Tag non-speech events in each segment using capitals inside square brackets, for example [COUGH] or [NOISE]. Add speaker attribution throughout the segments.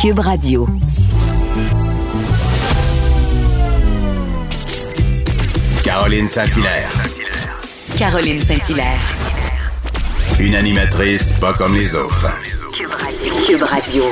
Speaker 1: Cube Radio.
Speaker 2: Caroline Saint-Hilaire.
Speaker 1: Caroline Saint-Hilaire.
Speaker 2: Une animatrice pas comme les autres.
Speaker 1: Cube Radio.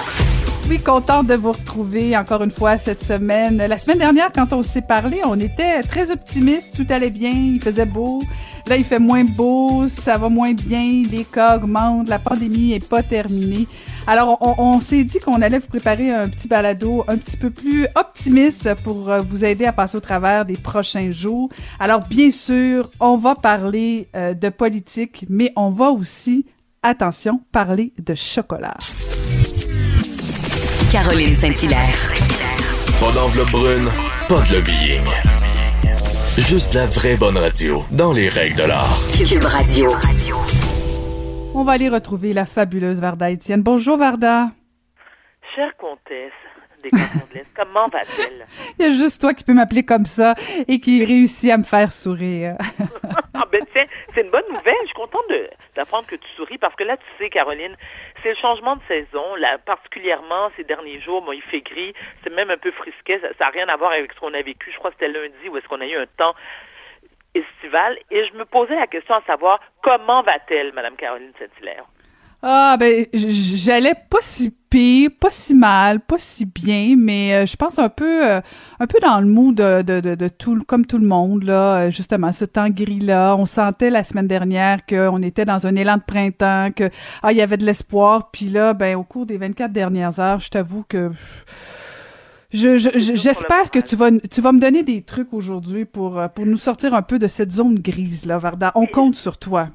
Speaker 3: Oui, contente de vous retrouver encore une fois cette semaine. La semaine dernière, quand on s'est parlé, on était très optimistes, tout allait bien, il faisait beau. Là, il fait moins beau, ça va moins bien, les cas augmentent, la pandémie est pas terminée. Alors, on, on s'est dit qu'on allait vous préparer un petit balado un petit peu plus optimiste pour euh, vous aider à passer au travers des prochains jours. Alors, bien sûr, on va parler euh, de politique, mais on va aussi, attention, parler de chocolat.
Speaker 1: Caroline Saint-Hilaire.
Speaker 2: Pas d'enveloppe brune, pas de lobbying. Juste la vraie bonne radio, dans les règles de l'art.
Speaker 1: Cube Radio.
Speaker 3: On va aller retrouver la fabuleuse Varda Étienne. Bonjour Varda.
Speaker 4: Chère comtesse des Cantons de l'Est, comment va-t-elle?
Speaker 3: Il y a juste toi qui peux m'appeler comme ça et qui réussit à me faire sourire. [LAUGHS]
Speaker 4: ah ben tiens, c'est une bonne nouvelle. Je suis contente d'apprendre que tu souris parce que là, tu sais, Caroline, c'est le changement de saison. Là, particulièrement ces derniers jours, bon, il fait gris, c'est même un peu frisquet. Ça n'a rien à voir avec ce qu'on a vécu. Je crois que c'était lundi où est-ce qu'on a eu un temps Et je me posais la question à savoir comment va-t-elle, Madame Caroline Saint-Hilaire?
Speaker 3: Ah ben j'allais pas si pire, pas si mal, pas si bien, mais euh, je pense un peu euh, un peu dans le mood de, de, de, tout comme tout le monde là, euh, justement ce temps gris là, on sentait la semaine dernière qu'on était dans un élan de printemps, que ah il y avait de l'espoir, puis là ben au cours des 24 dernières heures, je t'avoue que je, je- je- j'espère que tu vas tu vas me donner des trucs aujourd'hui pour euh, pour nous sortir un peu de cette zone grise là, Varda. On compte sur toi.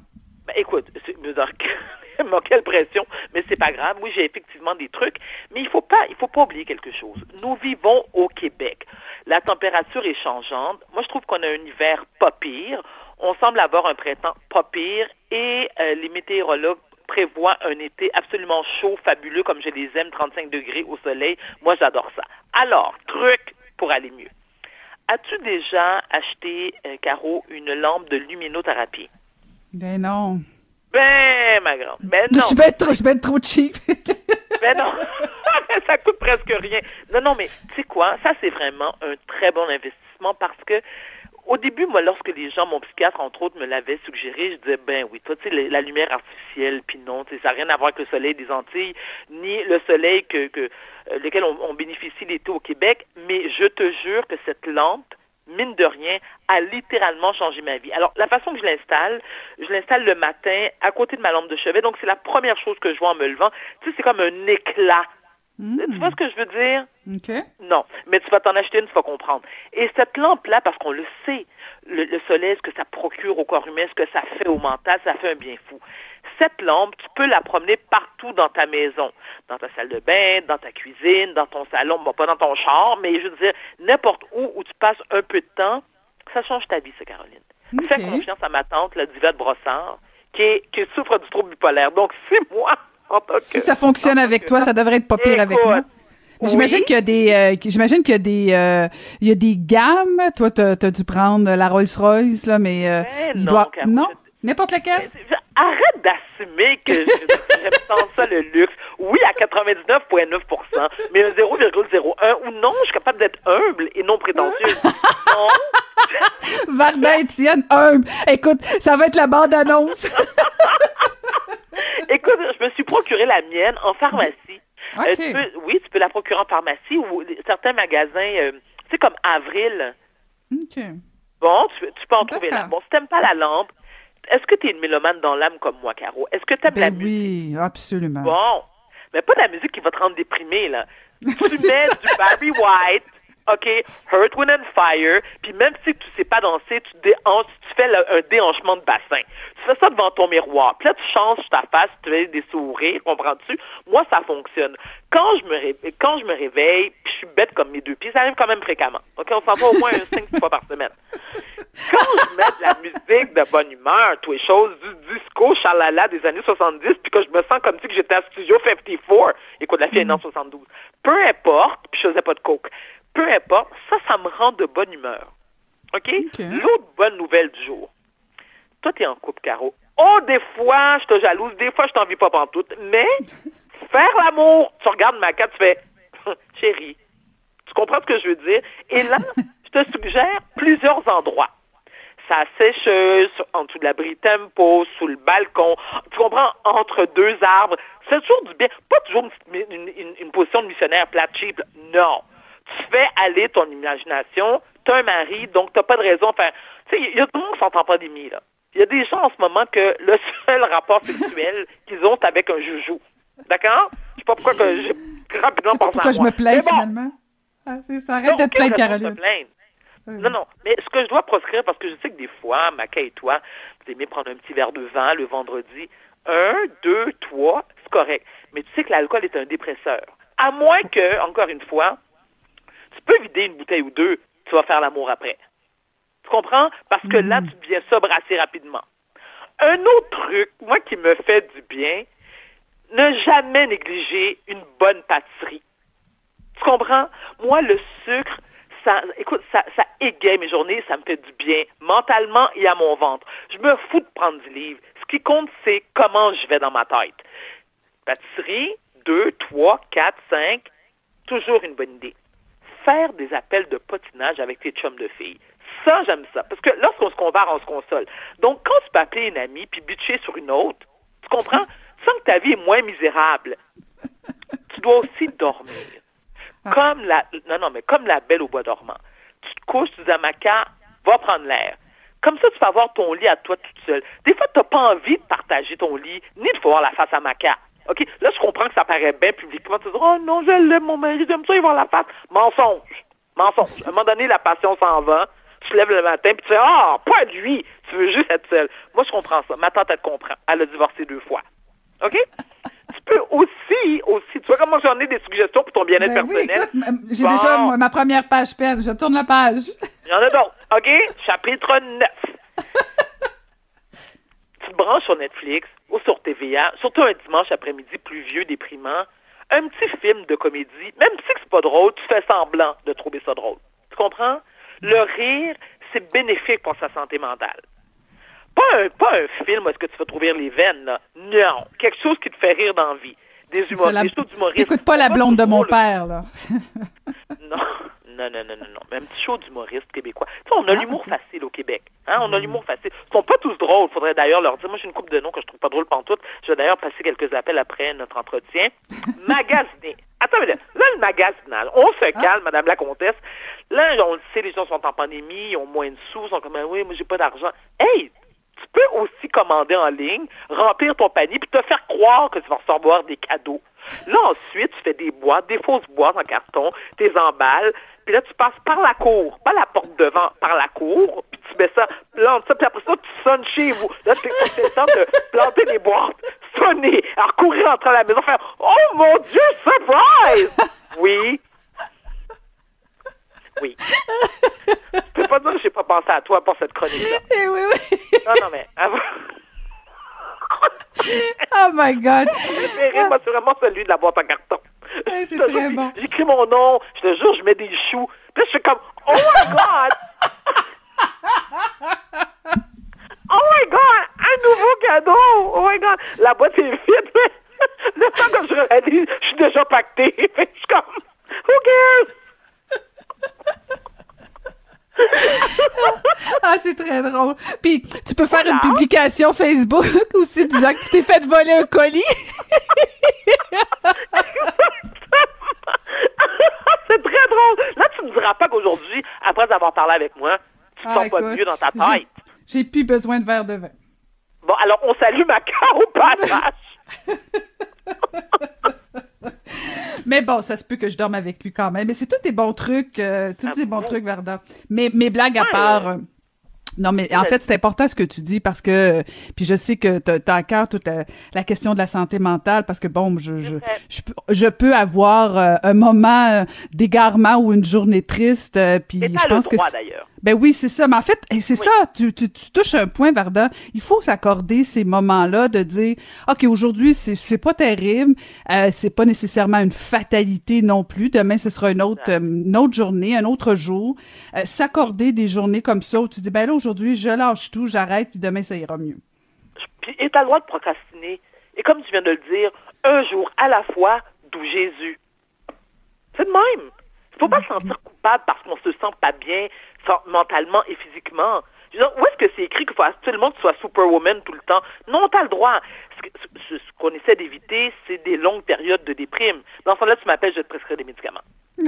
Speaker 4: Ben, écoute, c'est- [LAUGHS] quelle pression, mais c'est pas grave. Oui, j'ai effectivement des trucs, mais il faut pas, il faut pas oublier quelque chose. Nous vivons au Québec. La température est changeante. Moi, je trouve qu'on a un hiver pas pire. On semble avoir un printemps pas pire et euh, les météorologues prévoient un été absolument chaud, fabuleux, comme je les aime, 35 degrés au soleil. Moi, j'adore ça. Alors, truc pour aller mieux. As-tu déjà acheté, euh, Caro, une lampe de luminothérapie?
Speaker 3: Ben non.
Speaker 4: Ben, ma grande. Ben
Speaker 3: Je
Speaker 4: non.
Speaker 3: suis bien trop, je suis ben trop cheap. [LAUGHS]
Speaker 4: Ben non. [LAUGHS] ça coûte presque rien. Non, non, mais tu sais quoi? Ça, c'est vraiment un très bon investissement parce que au début, moi, lorsque les gens, mon psychiatre, entre autres, me l'avait suggéré, je disais, ben oui, toi, tu sais, la, lumière artificielle, puis non, tu sais, ça n'a rien à voir avec le soleil des Antilles, ni le soleil que, que euh, lequel on, on bénéficie l'été au Québec, mais je te jure que cette lampe, mine de rien, a littéralement changé ma vie. Alors, la façon que je l'installe, je l'installe le matin à côté de ma lampe de chevet, donc c'est la première chose que je vois en me levant. Tu sais, c'est comme un éclat. Tu vois ce que je veux dire? Non, mais tu vas t'en acheter une, tu vas comprendre. Et cette lampe-là, parce qu'on le sait, le, le soleil, ce que ça procure au corps humain, ce que ça fait au mental, ça fait un bien fou. Cette lampe, tu peux la promener partout dans ta maison, dans ta salle de bain, dans ta cuisine, dans ton salon, bon, pas dans ton char, mais je veux dire, n'importe où où tu passes un peu de temps, ça change ta vie, ça, Caroline. Fais confiance à ma tante, la diva de Brossard, qui, est- qui souffre du trouble bipolaire. Donc, c'est moi, que...
Speaker 3: Si ça fonctionne avec toi, ça devrait être pas pire avec moi. Mais J'imagine
Speaker 4: oui.
Speaker 3: qu'il y a des, euh, j'imagine qu'il y a des, euh, il y a des gammes. Toi, t'as as dû prendre la Rolls-Royce là, mais euh, il
Speaker 4: non,
Speaker 3: doit, non, n'importe lequel?
Speaker 4: Arrête d'assumer que je- j'aime ça le luxe. Oui, à 99,9% mais un 0,01 ou non, je suis capable d'être humble et non prétentieuse. non. [LAUGHS]
Speaker 3: Varda Étienne, humble. Écoute, ça va être la bande annonce. [LAUGHS] [LAUGHS]
Speaker 4: Écoute, je me suis procuré la mienne en pharmacie.
Speaker 3: Ok.
Speaker 4: Euh, tu peux- oui, tu peux la procurer en pharmacie ou certains magasins, euh, tu sais, comme Avril.
Speaker 3: Ok.
Speaker 4: Bon, tu, tu peux en trouver là. Bon, si t'aimes pas la lampe, est-ce que tu es une mélomane dans l'âme comme moi, Caro? Est-ce que tu aimes la
Speaker 3: Ben
Speaker 4: musique?
Speaker 3: oui, absolument.
Speaker 4: Bon, mais pas de la musique qui va te rendre déprimé, là. [LAUGHS] Tu mets
Speaker 3: ça.
Speaker 4: du Barry White, OK, Earth, Wind and Fire, puis même si tu sais pas danser, tu déhanches, tu fais le- un déhanchement de bassin. Tu fais ça devant ton miroir. Puis là, tu changes ta face, tu fais des sourires, comprends-tu? Moi, ça fonctionne. Quand je me réveille, quand je me réveille, puis je suis bête comme mes deux pieds, ça arrive quand même fréquemment. OK, on s'en va au moins un 5 fois par semaine. Quand je mets de la musique de bonne humeur, toutes les choses, du disco chalala des années 70, puis que je me sens comme si j'étais à Studio 54, écoute, la fille est en 72, peu importe, puis je faisais pas de coke, peu importe, ça, ça me rend de bonne humeur. OK?
Speaker 3: OK.
Speaker 4: L'autre bonne nouvelle du jour. Toi, t'es en couple, Caro. Oh, des fois, je te jalouse, des fois, je t'envie pas pantoute, mais [LAUGHS] faire l'amour, tu regardes ma carte, tu fais [LAUGHS] chérie, tu comprends ce que je veux dire? Et là, [LAUGHS] je te suggère plusieurs endroits. Sa sécheuse, en dessous de l'abri tempo, sous le balcon, tu comprends, entre deux arbres. C'est toujours du bien. Pas toujours une, une- une- une position de missionnaire plate cheap. Non. Tu fais aller ton imagination. Tu as un mari, donc tu n'as pas de raison. Enfin, tu sais, il y a tout le monde qui sont en pandémie, là. Il y a des gens en ce moment que le seul [LAUGHS] rapport sexuel qu'ils ont, c'est avec un joujou. D'accord? Je sais pas pourquoi que j'ai [LAUGHS] rapidement pensé
Speaker 3: Pourquoi
Speaker 4: à
Speaker 3: je
Speaker 4: moi.
Speaker 3: me plains
Speaker 4: bon,
Speaker 3: finalement? Ah, ça. Arrête de te plaindre, Caroline.
Speaker 4: Non, non. Mais ce que je dois proscrire, parce que je sais que des fois, Maca et toi, vous aimez prendre un petit verre de vin le vendredi. Un, deux, trois, c'est correct. Mais tu sais que l'alcool est un dépresseur. À moins que, encore une fois, peux vider une bouteille ou deux, tu vas faire l'amour après. Tu comprends? Parce que là, tu deviens sobre assez rapidement. Un autre truc, moi, qui me fait du bien, ne jamais négliger une bonne pâtisserie. Tu comprends? Moi, le sucre, ça, écoute, ça, ça égaye mes journées, ça me fait du bien, mentalement et à mon ventre. Je me fous de prendre du livre. Ce qui compte, c'est comment je vais dans ma tête. Pâtisserie, deux, trois, quatre, cinq, toujours une bonne idée. Faire des appels de potinage avec tes chums de filles. Ça, j'aime ça. Parce que lorsqu'on se compare, on se console. Donc, quand tu peux appeler une amie puis bitcher sur une autre, tu comprends? [LAUGHS] Tu sens que ta vie est moins misérable. Tu dois aussi dormir. Comme la, non, non, mais comme la belle au bois dormant. Tu te couches, tu dis à Maca, va prendre l'air. Comme ça, tu peux avoir ton lit à toi toute seule. Des fois, tu n'as pas envie de partager ton lit, ni de voir la face à Maca. OK? Là, je comprends que ça paraît bien publiquement. Tu dis, oh non, je l'aime, mon mari, j'aime ça, il voir la face. Mensonge. Mensonge. À un moment donné, la passion s'en va. Tu te lèves le matin, puis tu dis, ah, pas de lui. Tu veux juste être seule. Moi, je comprends ça. Ma tante, elle te comprend. Elle a divorcé deux fois. OK? tu peux aussi, aussi, tu vois comment j'en ai des suggestions pour ton bien-être
Speaker 3: Ben
Speaker 4: personnel.
Speaker 3: j'ai
Speaker 4: Bon.
Speaker 3: déjà moi, ma première page pleine. Je tourne la page.
Speaker 4: Il y en a d'autres. OK? Chapitre 9. [LAUGHS] tu te branches sur Netflix ou sur TVA, surtout un dimanche après-midi pluvieux, déprimant, un petit film de comédie, même si c'est pas drôle, tu fais semblant de trouver ça drôle. Tu comprends? Le rire, c'est bénéfique pour sa santé mentale. Pas un, pas un film où est-ce que tu vas trouver les veines, là. Non. Quelque chose qui te fait rire dans la vie. Des humoristes,
Speaker 3: la-
Speaker 4: des shows d'humoristes.
Speaker 3: T'écoutes pas la blonde de mon
Speaker 4: le-
Speaker 3: père, là. [LAUGHS]
Speaker 4: non, non, non, non, non, non. Mais un petit show d'humoriste québécois. Tu sais, on a
Speaker 3: Ah,
Speaker 4: l'humour facile au Québec. Hein? On a l'humour facile. Ils sont pas. Faudrait d'ailleurs leur dire. Moi, j'ai une coupe de noms que je trouve pas drôle pantoute. Je vais d'ailleurs passer quelques appels après notre entretien. [LAUGHS] Magasiner. Attends, mais là, là, le magasinage. On se calme, Madame la Comtesse. Là, on le sait, les gens sont en pandémie, ils ont moins de sous, ils sont comme, Ah oui, moi, j'ai pas d'argent. Hey! Tu peux aussi commander en ligne, remplir ton panier, puis te faire croire que tu vas recevoir des cadeaux. Là, ensuite, tu fais des boîtes, des fausses boîtes en carton, tes emballes, puis là, tu passes par la cour, pas la porte devant, par la cour, tu mets ça, plantes ça, puis après ça, tu sonnes chez vous. Là, c'est le temps de planter des boîtes, sonner, alors courir entre la maison, faire « Oh mon Dieu, surprise! » Oui. Oui. Je peux pas dire que j'ai pas pensé à toi pour cette chronique-là.
Speaker 3: Eh oui, oui.
Speaker 4: Non, non, mais avant...
Speaker 3: Oh my God.
Speaker 4: préféré, moi, c'est vraiment celui de la boîte en carton.
Speaker 3: Ouais, c'est très bon.
Speaker 4: J'écris mon nom, je te jure, je mets des choux. Puis là, je suis comme, oh my God! Oh my God! Un nouveau cadeau! Oh my God! La boîte est vide. [LAUGHS] Le temps que je réalise, je suis déjà pacté. Fait que [LAUGHS] je suis comme, who cares?
Speaker 3: Ah, c'est très drôle. Puis, tu peux faire
Speaker 4: Voilà.
Speaker 3: une publication Facebook [LAUGHS] aussi disant que tu t'es fait voler un colis.
Speaker 4: c'est très drôle. Là, tu me diras pas qu'aujourd'hui, après avoir parlé avec moi, tu te sens pas
Speaker 3: écoute,
Speaker 4: mieux dans ta
Speaker 3: j'ai-
Speaker 4: tête.
Speaker 3: J'ai plus besoin de verre de vin.
Speaker 4: Bon, alors, on salue ma carte au passage. [LAUGHS]
Speaker 3: Mais bon, ça se peut que je dorme avec lui quand même. Mais c'est tous des bons trucs, euh, tous
Speaker 4: Ah
Speaker 3: des bons
Speaker 4: bon?
Speaker 3: trucs, Varda. Mais mes blagues à part.
Speaker 4: euh,
Speaker 3: non, mais en fait, c'est important ce que tu dis parce que, puis je sais que t'as t'as à cœur toute la, la question de la santé mentale parce que bon, je, je, je, peux- je peux avoir euh, un moment d'égarement ou une journée triste, puis je
Speaker 4: le
Speaker 3: pense que
Speaker 4: d'ailleurs.
Speaker 3: Ben oui, c'est ça. Mais en fait, eh, c'est
Speaker 4: Oui.
Speaker 3: ça. Tu, tu, tu touches un point, Varda. Il faut s'accorder ces moments-là de dire, OK, aujourd'hui, c'est, pas terrible. Euh, c'est pas nécessairement une fatalité non plus. Demain, ce sera une autre, euh, une autre journée, un autre jour. Euh, s'accorder des journées comme ça où tu dis, ben là, aujourd'hui, je lâche tout, j'arrête, puis demain, ça ira mieux.
Speaker 4: Puis, et t'as le droit de procrastiner. Et comme tu viens de le dire, un jour à la fois, d'où Jésus. C'est de même. Il faut pas se sentir coupable parce qu'on se sent pas bien mentalement et physiquement. où est-ce que c'est écrit qu'il faut absolument que tu sois superwoman tout le temps? Non, tu as le droit. Ce, qu'on essaie d'éviter, c'est des longues périodes de déprime. Dans ce cas-là, tu m'appelles, je te prescrirai des médicaments. [LAUGHS]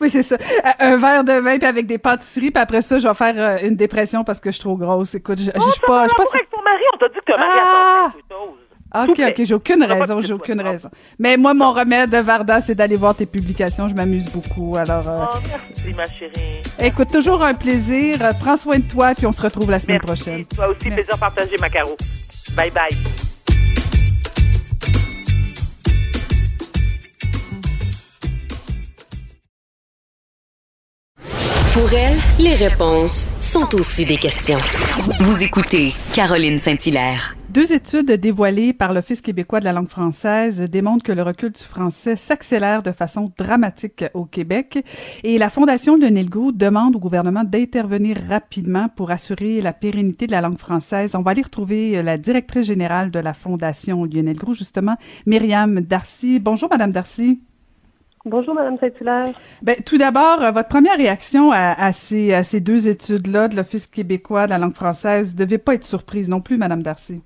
Speaker 3: oui, c'est ça. Un verre de vin puis avec des pâtisseries, puis après ça, je vais faire euh, une dépression parce que je suis trop grosse. Écoute, je, je, suis pas. Je
Speaker 4: pas. Avec ton mari, on t'a dit que ton mari ah!
Speaker 3: OK, OK, j'ai aucune raison, j'ai aucune raison. Mais moi, mon remède, Varda, c'est d'aller voir tes publications. Je m'amuse beaucoup. Alors,
Speaker 4: euh, oh, merci, ma chérie.
Speaker 3: Écoute, toujours un plaisir. Prends soin de toi, puis on se retrouve la semaine
Speaker 4: merci.
Speaker 3: prochaine.
Speaker 4: Toi aussi, plaisir partagé, Macaro. Bye bye.
Speaker 5: Pour elle, les réponses sont aussi des questions. Vous écoutez Caroline Saint-Hilaire.
Speaker 3: Deux études dévoilées par l'Office québécois de la langue française démontrent que le recul du français s'accélère de façon dramatique au Québec et la Fondation Lionel Groux demande au gouvernement d'intervenir rapidement pour assurer la pérennité de la langue française. On va aller retrouver la directrice générale de la Fondation Lionel Groux, justement, Myriam Darcy. Bonjour, Madame Darcy.
Speaker 6: Bonjour, Madame Saint-Hilaire.
Speaker 3: Ben, tout d'abord, euh, votre première réaction à, ces, à ces deux études-là de l'Office québécois de la langue française ne devait pas être surprise non plus, Madame Darcy.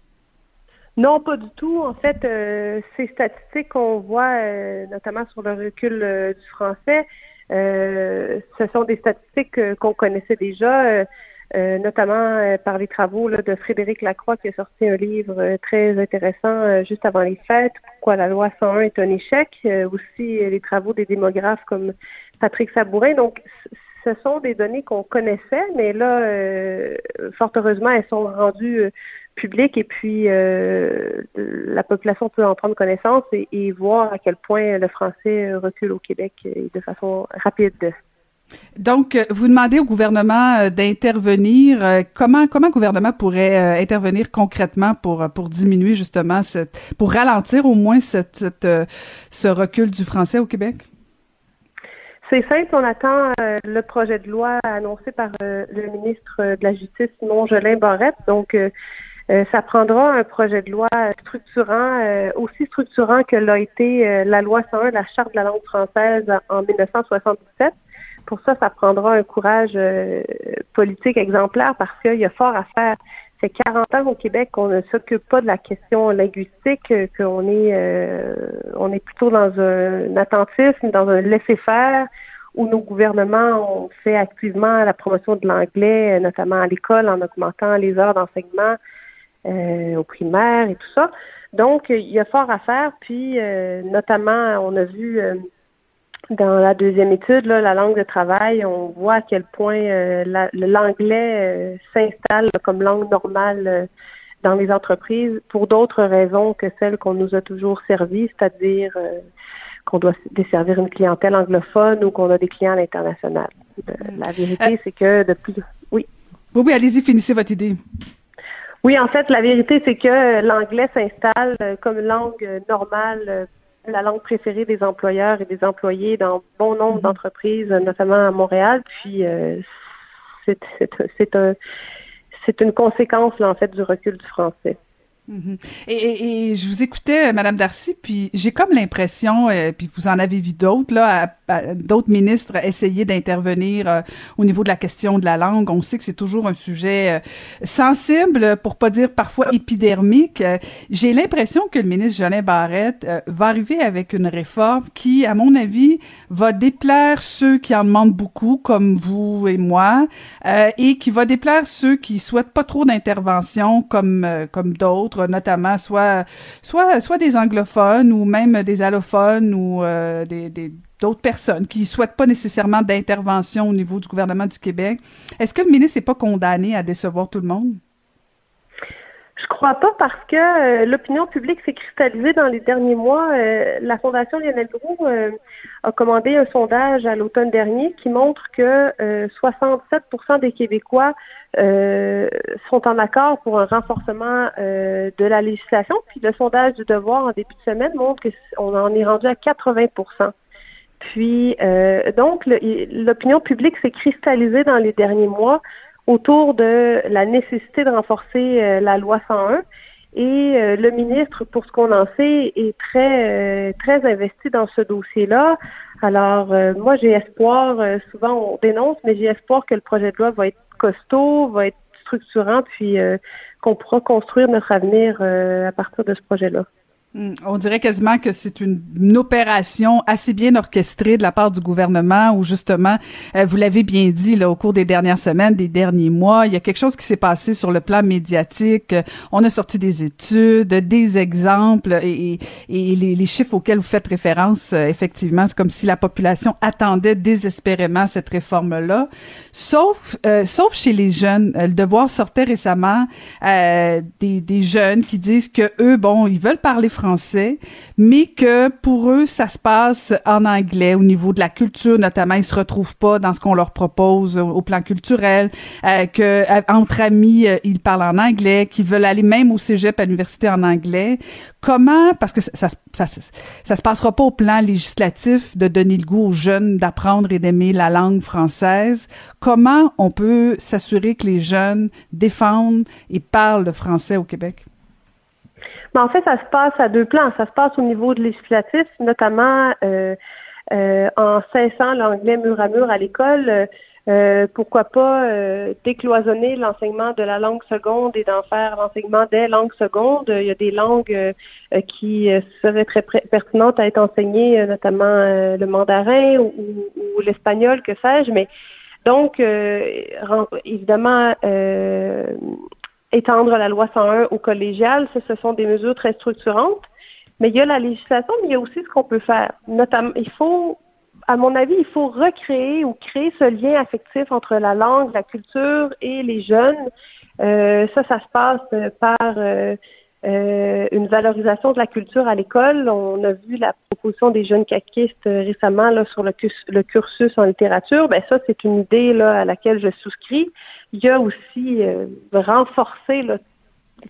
Speaker 6: Non, pas du tout. En fait, euh, ces statistiques qu'on voit, euh, notamment sur le recul euh, du français, ce sont des statistiques qu'on connaissait déjà, notamment par les travaux de Frédéric Lacroix qui a sorti un livre très intéressant juste avant les fêtes, Pourquoi la loi 101 est un échec. aussi les travaux des démographes comme Patrick Sabourin. Donc, ce sont des données qu'on connaissait, mais là, fort heureusement, elles sont rendues public et puis euh, la population peut en prendre connaissance et, voir à quel point le français recule au Québec de façon rapide.
Speaker 3: Donc, vous demandez au gouvernement euh, d'intervenir. Comment comment le gouvernement pourrait euh, intervenir concrètement pour pour diminuer justement cette, pour ralentir au moins cette, ce recul du français au Québec?
Speaker 6: C'est simple, on attend le projet de loi annoncé par le ministre de la Justice, Simon Jolin Barrette. Donc, euh, ça prendra un projet de loi structurant, euh, aussi structurant que l'a été euh, la loi 101, la Charte de la langue française en 1977. Pour ça, ça prendra un courage politique exemplaire parce qu'il y a fort à faire. C'est 40 ans au Québec qu'on ne s'occupe pas de la question linguistique, qu'on est, on est plutôt dans un attentisme, dans un laisser-faire où nos gouvernements ont fait activement la promotion de l'anglais, notamment à l'école, en augmentant les heures d'enseignement, euh, au primaire et tout ça. Donc, il y a fort à faire. Puis, euh, notamment, on a vu euh, dans la deuxième étude, là, la langue de travail, on voit à quel point l'anglais s'installe comme langue normale dans les entreprises pour d'autres raisons que celles qu'on nous a toujours servies, c'est-à-dire qu'on doit desservir une clientèle anglophone ou qu'on a des clients à l'international. la vérité, c'est que de plus... Oui.
Speaker 3: Oui, oui, allez-y, finissez votre idée.
Speaker 6: Oui, en fait, la vérité, c'est que l'anglais s'installe euh, comme langue euh, normale, euh, la langue préférée des employeurs et des employés dans bon nombre mhm. d'entreprises, notamment à Montréal. Puis, c'est un, c'est une conséquence, là, en fait, du recul du français.
Speaker 3: Mhm. et, je vous écoutais, Madame Darcy, puis j'ai comme l'impression, puis vous en avez vu d'autres, là, d'autres ministres essayer d'intervenir euh, au niveau de la question de la langue. On sait que c'est toujours un sujet euh, sensible, pour pas dire parfois épidermique. Euh, j'ai l'impression que le ministre Jolin Barrette va arriver avec une réforme qui, à mon avis, va déplaire ceux qui en demandent beaucoup, comme vous et moi, et qui va déplaire ceux qui souhaitent pas trop d'intervention, comme comme d'autres, notamment soit soit soit des anglophones ou même des allophones ou des d'autres personnes qui souhaitent pas nécessairement d'intervention au niveau du gouvernement du Québec. Est-ce que le ministre n'est pas condamné à décevoir tout le monde?
Speaker 6: Je crois pas parce que euh, l'opinion publique s'est cristallisée dans les derniers mois. Euh, la Fondation Lionel Groux euh, a commandé un sondage à l'automne dernier qui montre que 67% des Québécois sont en accord pour un renforcement de la législation. Puis le sondage du devoir en début de semaine montre qu'on en est rendu à 80% puis, euh, donc, l'opinion publique s'est cristallisée dans les derniers mois autour de la nécessité de renforcer euh, la loi 101. Et le ministre, pour ce qu'on en sait, est très très investi dans ce dossier-là. Alors, moi, j'ai espoir, souvent on dénonce, mais j'ai espoir que le projet de loi va être costaud, va être structurant, puis qu'on pourra construire notre avenir à partir de ce projet-là.
Speaker 3: Hmm. On dirait quasiment que c'est une, opération assez bien orchestrée de la part du gouvernement où justement, euh, vous l'avez bien dit là, au cours des dernières semaines, des derniers mois, il y a quelque chose qui s'est passé sur le plan médiatique. On a sorti des études, des exemples et, et les, chiffres auxquels vous faites référence, euh, effectivement, c'est comme si la population attendait désespérément cette réforme-là. Sauf, euh, sauf chez les jeunes. Le Devoir sortait récemment des, des jeunes qui disent que eux, bon, ils veulent parler français français, mais que pour eux, ça se passe en anglais au niveau de la culture, notamment, ils se retrouvent pas dans ce qu'on leur propose au, plan culturel, euh, que euh, entre amis, euh, ils parlent en anglais, qu'ils veulent aller même au cégep à l'université en anglais. Comment, parce que ça, ça, ça, se passera pas au plan législatif de donner le goût aux jeunes d'apprendre et d'aimer la langue française. Comment on peut s'assurer que les jeunes défendent et parlent le français au Québec?
Speaker 6: Mais en fait, ça se passe à deux plans. Ça se passe au niveau de législatif, notamment euh, euh, en cessant l'anglais mur à mur à l'école. Euh, pourquoi pas décloisonner l'enseignement de la langue seconde et d'en faire l'enseignement des langues secondes. Il y a des langues qui seraient très pertinentes à être enseignées, notamment le mandarin ou, ou l'espagnol, que sais-je. Mais donc, évidemment, étendre la loi 101 au collégial, ça, ce sont des mesures très structurantes. Mais il y a la législation, mais il y a aussi ce qu'on peut faire. Notamment, il faut, à mon avis, il faut recréer ou créer ce lien affectif entre la langue, la culture et les jeunes. Euh, ça, ça se passe par euh, euh, une valorisation de la culture à l'école. On a vu la proposition des jeunes caquistes récemment là, sur le, cursus en littérature. Ben ça, c'est une idée là, à laquelle je souscris. Il y a aussi euh, renforcer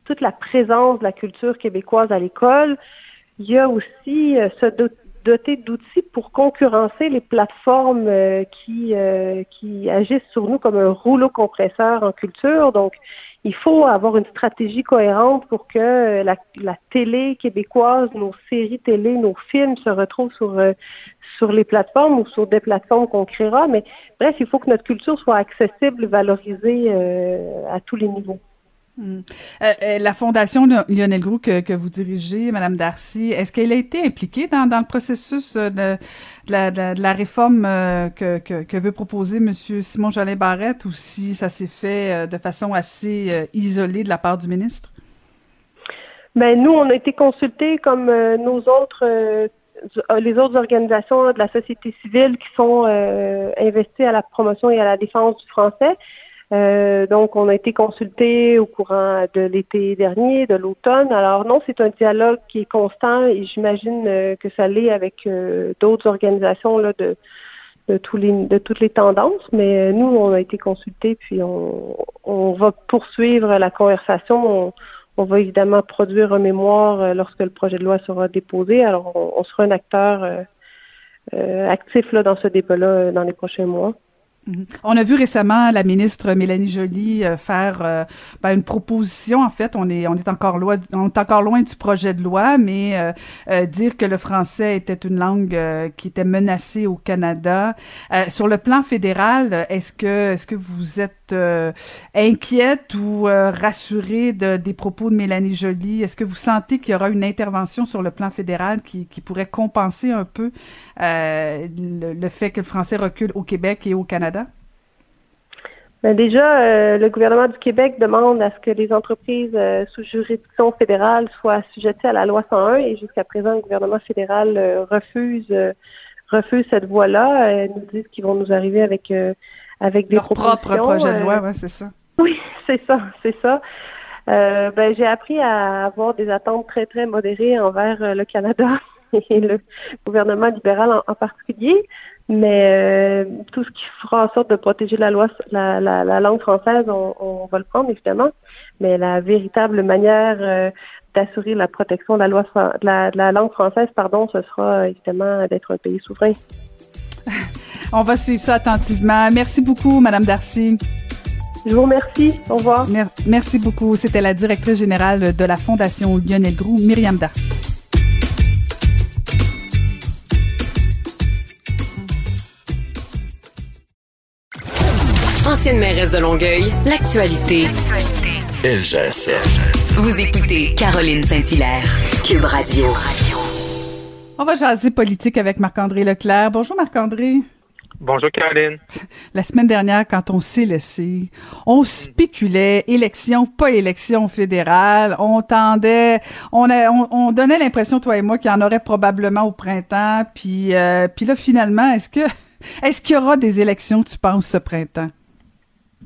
Speaker 6: toute la présence de la culture québécoise à l'école. Il y a aussi euh, se doter d'outils pour concurrencer les plateformes euh, qui, qui agissent sur nous comme un rouleau compresseur en culture. Donc, il faut avoir une stratégie cohérente pour que la, la, télé québécoise, nos séries télé, nos films se retrouvent sur euh, sur les plateformes ou sur des plateformes qu'on créera. Mais bref, il faut que notre culture soit accessible, valorisée euh, à tous les niveaux.
Speaker 3: Hmm. Euh, euh, la fondation Lionel Groux que, vous dirigez, Madame Darcy, est-ce qu'elle a été impliquée dans, le processus de, de, la, réforme que, veut proposer Monsieur Simon Jolin Barrette ou si ça s'est fait de façon assez isolée de la part du ministre?
Speaker 6: Ben nous, on a été consultés comme nos autres les autres organisations de la société civile qui sont investies à la promotion et à la défense du français. Euh, donc, on a été consulté au courant de l'été dernier, de l'automne. Alors non, c'est un dialogue qui est constant et j'imagine euh, que ça l'est avec euh, d'autres organisations là, de, de, tous les, de toutes les tendances. Mais nous, on a été consultés, puis on, on va poursuivre la conversation. On, on, va évidemment produire un mémoire lorsque le projet de loi sera déposé. Alors, on, on sera un acteur actif là, dans ce débat-là dans les prochains mois.
Speaker 3: Mhm. On a vu récemment la ministre Mélanie Joly euh, faire euh, ben, une proposition. En fait, on est est encore loin est du projet de loi, mais euh, dire que le français était une langue qui était menacée au Canada. sur le plan fédéral, est-ce que est-ce que vous êtes inquiète ou rassurée de, des propos de Mélanie Joly? Est-ce que vous sentez qu'il y aura une intervention sur le plan fédéral qui, pourrait compenser un peu le fait que le français recule au Québec et au Canada?
Speaker 6: Ben déjà, euh, le gouvernement du Québec demande à ce que les entreprises euh, sous juridiction fédérale soient assujetties à la loi 101 et jusqu'à présent, le gouvernement fédéral euh, refuse refuse cette voie-là. Ils nous disent qu'ils vont nous arriver avec avec des
Speaker 3: Leur propre projet de loi, ouais, c'est ça.
Speaker 6: Oui, [LAUGHS] c'est ça, c'est ça. ben, j'ai appris à avoir des attentes très très modérées envers le Canada [LAUGHS] et le gouvernement libéral en particulier. Mais euh, tout ce qui fera en sorte de protéger la loi, la, la, langue française, on, on, va le prendre évidemment. Mais la véritable manière euh, d'assurer la protection de la loi, de la, de la, langue française, pardon, ce sera évidemment d'être un pays souverain. [LAUGHS]
Speaker 3: on va suivre ça attentivement. Merci beaucoup, Madame Darcy.
Speaker 7: Je vous remercie. Au revoir.
Speaker 3: merci beaucoup. C'était la directrice générale de la Fondation Lionel Groux, Myriam Darcy.
Speaker 1: Ancienne mairesse de Longueuil, l'actualité.
Speaker 2: LGS.
Speaker 1: Vous écoutez Caroline Saint-Hilaire, Cube Radio.
Speaker 3: On va jaser politique avec Marc-André Leclerc. Bonjour Marc-André.
Speaker 8: Bonjour Caroline. [LAUGHS]
Speaker 3: La semaine dernière, quand on s'est laissé, on spéculait élection, pas élection fédérale. On tendait, on, on, donnait l'impression toi et moi qu'il y en aurait probablement au printemps. Puis, euh, puis là, finalement, est-ce que, [LAUGHS] est-ce qu'il y aura des élections, tu penses, ce printemps?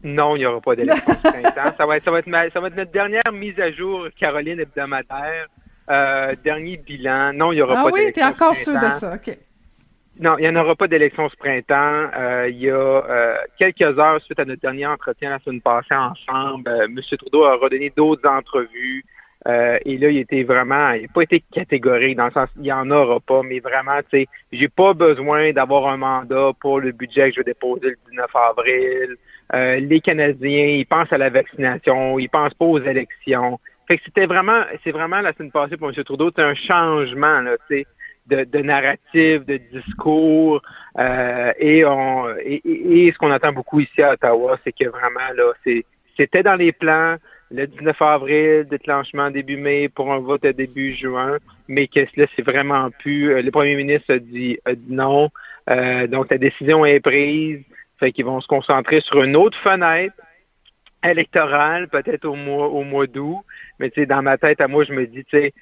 Speaker 8: Non, il n'y aura pas d'élection ce printemps. Ça va, être, ça, va être ça va être notre dernière mise à jour, Caroline, hebdomadaire. Euh, dernier bilan. Non, il n'y aura
Speaker 3: ah
Speaker 8: pas d'élection.
Speaker 3: Ah oui, t'es encore sûr de ça, OK.
Speaker 8: Non, il n'y en aura pas d'élection ce printemps. Euh, il y a euh, quelques heures suite à notre dernier entretien la semaine passée ensemble, M. Trudeau a redonné d'autres entrevues. et là, il était vraiment, il n'a pas été catégorique dans le sens, il n'y en aura pas, mais vraiment, tu sais, j'ai pas besoin d'avoir un mandat pour le budget que je vais déposer le 19 avril. Les Canadiens, ils pensent à la vaccination, ils pensent pas aux élections. Fait que c'était vraiment, c'est vraiment la semaine passée pour M. Trudeau, c'est un changement, là, tu sais de, de narratif, de discours. Euh, et, on, et, ce qu'on entend beaucoup ici à Ottawa, c'est que vraiment, là, c'était dans les plans le 19 avril, déclenchement début mai pour un vote début juin, mais que là, c'est vraiment plus. Euh, le premier ministre a dit, non. Euh, donc, la décision est prise. Fait qu'ils vont se concentrer sur une autre fenêtre électorale, peut-être au mois, au mois d'août. Mais tu sais, dans ma tête, à moi, je me dis, tu sais,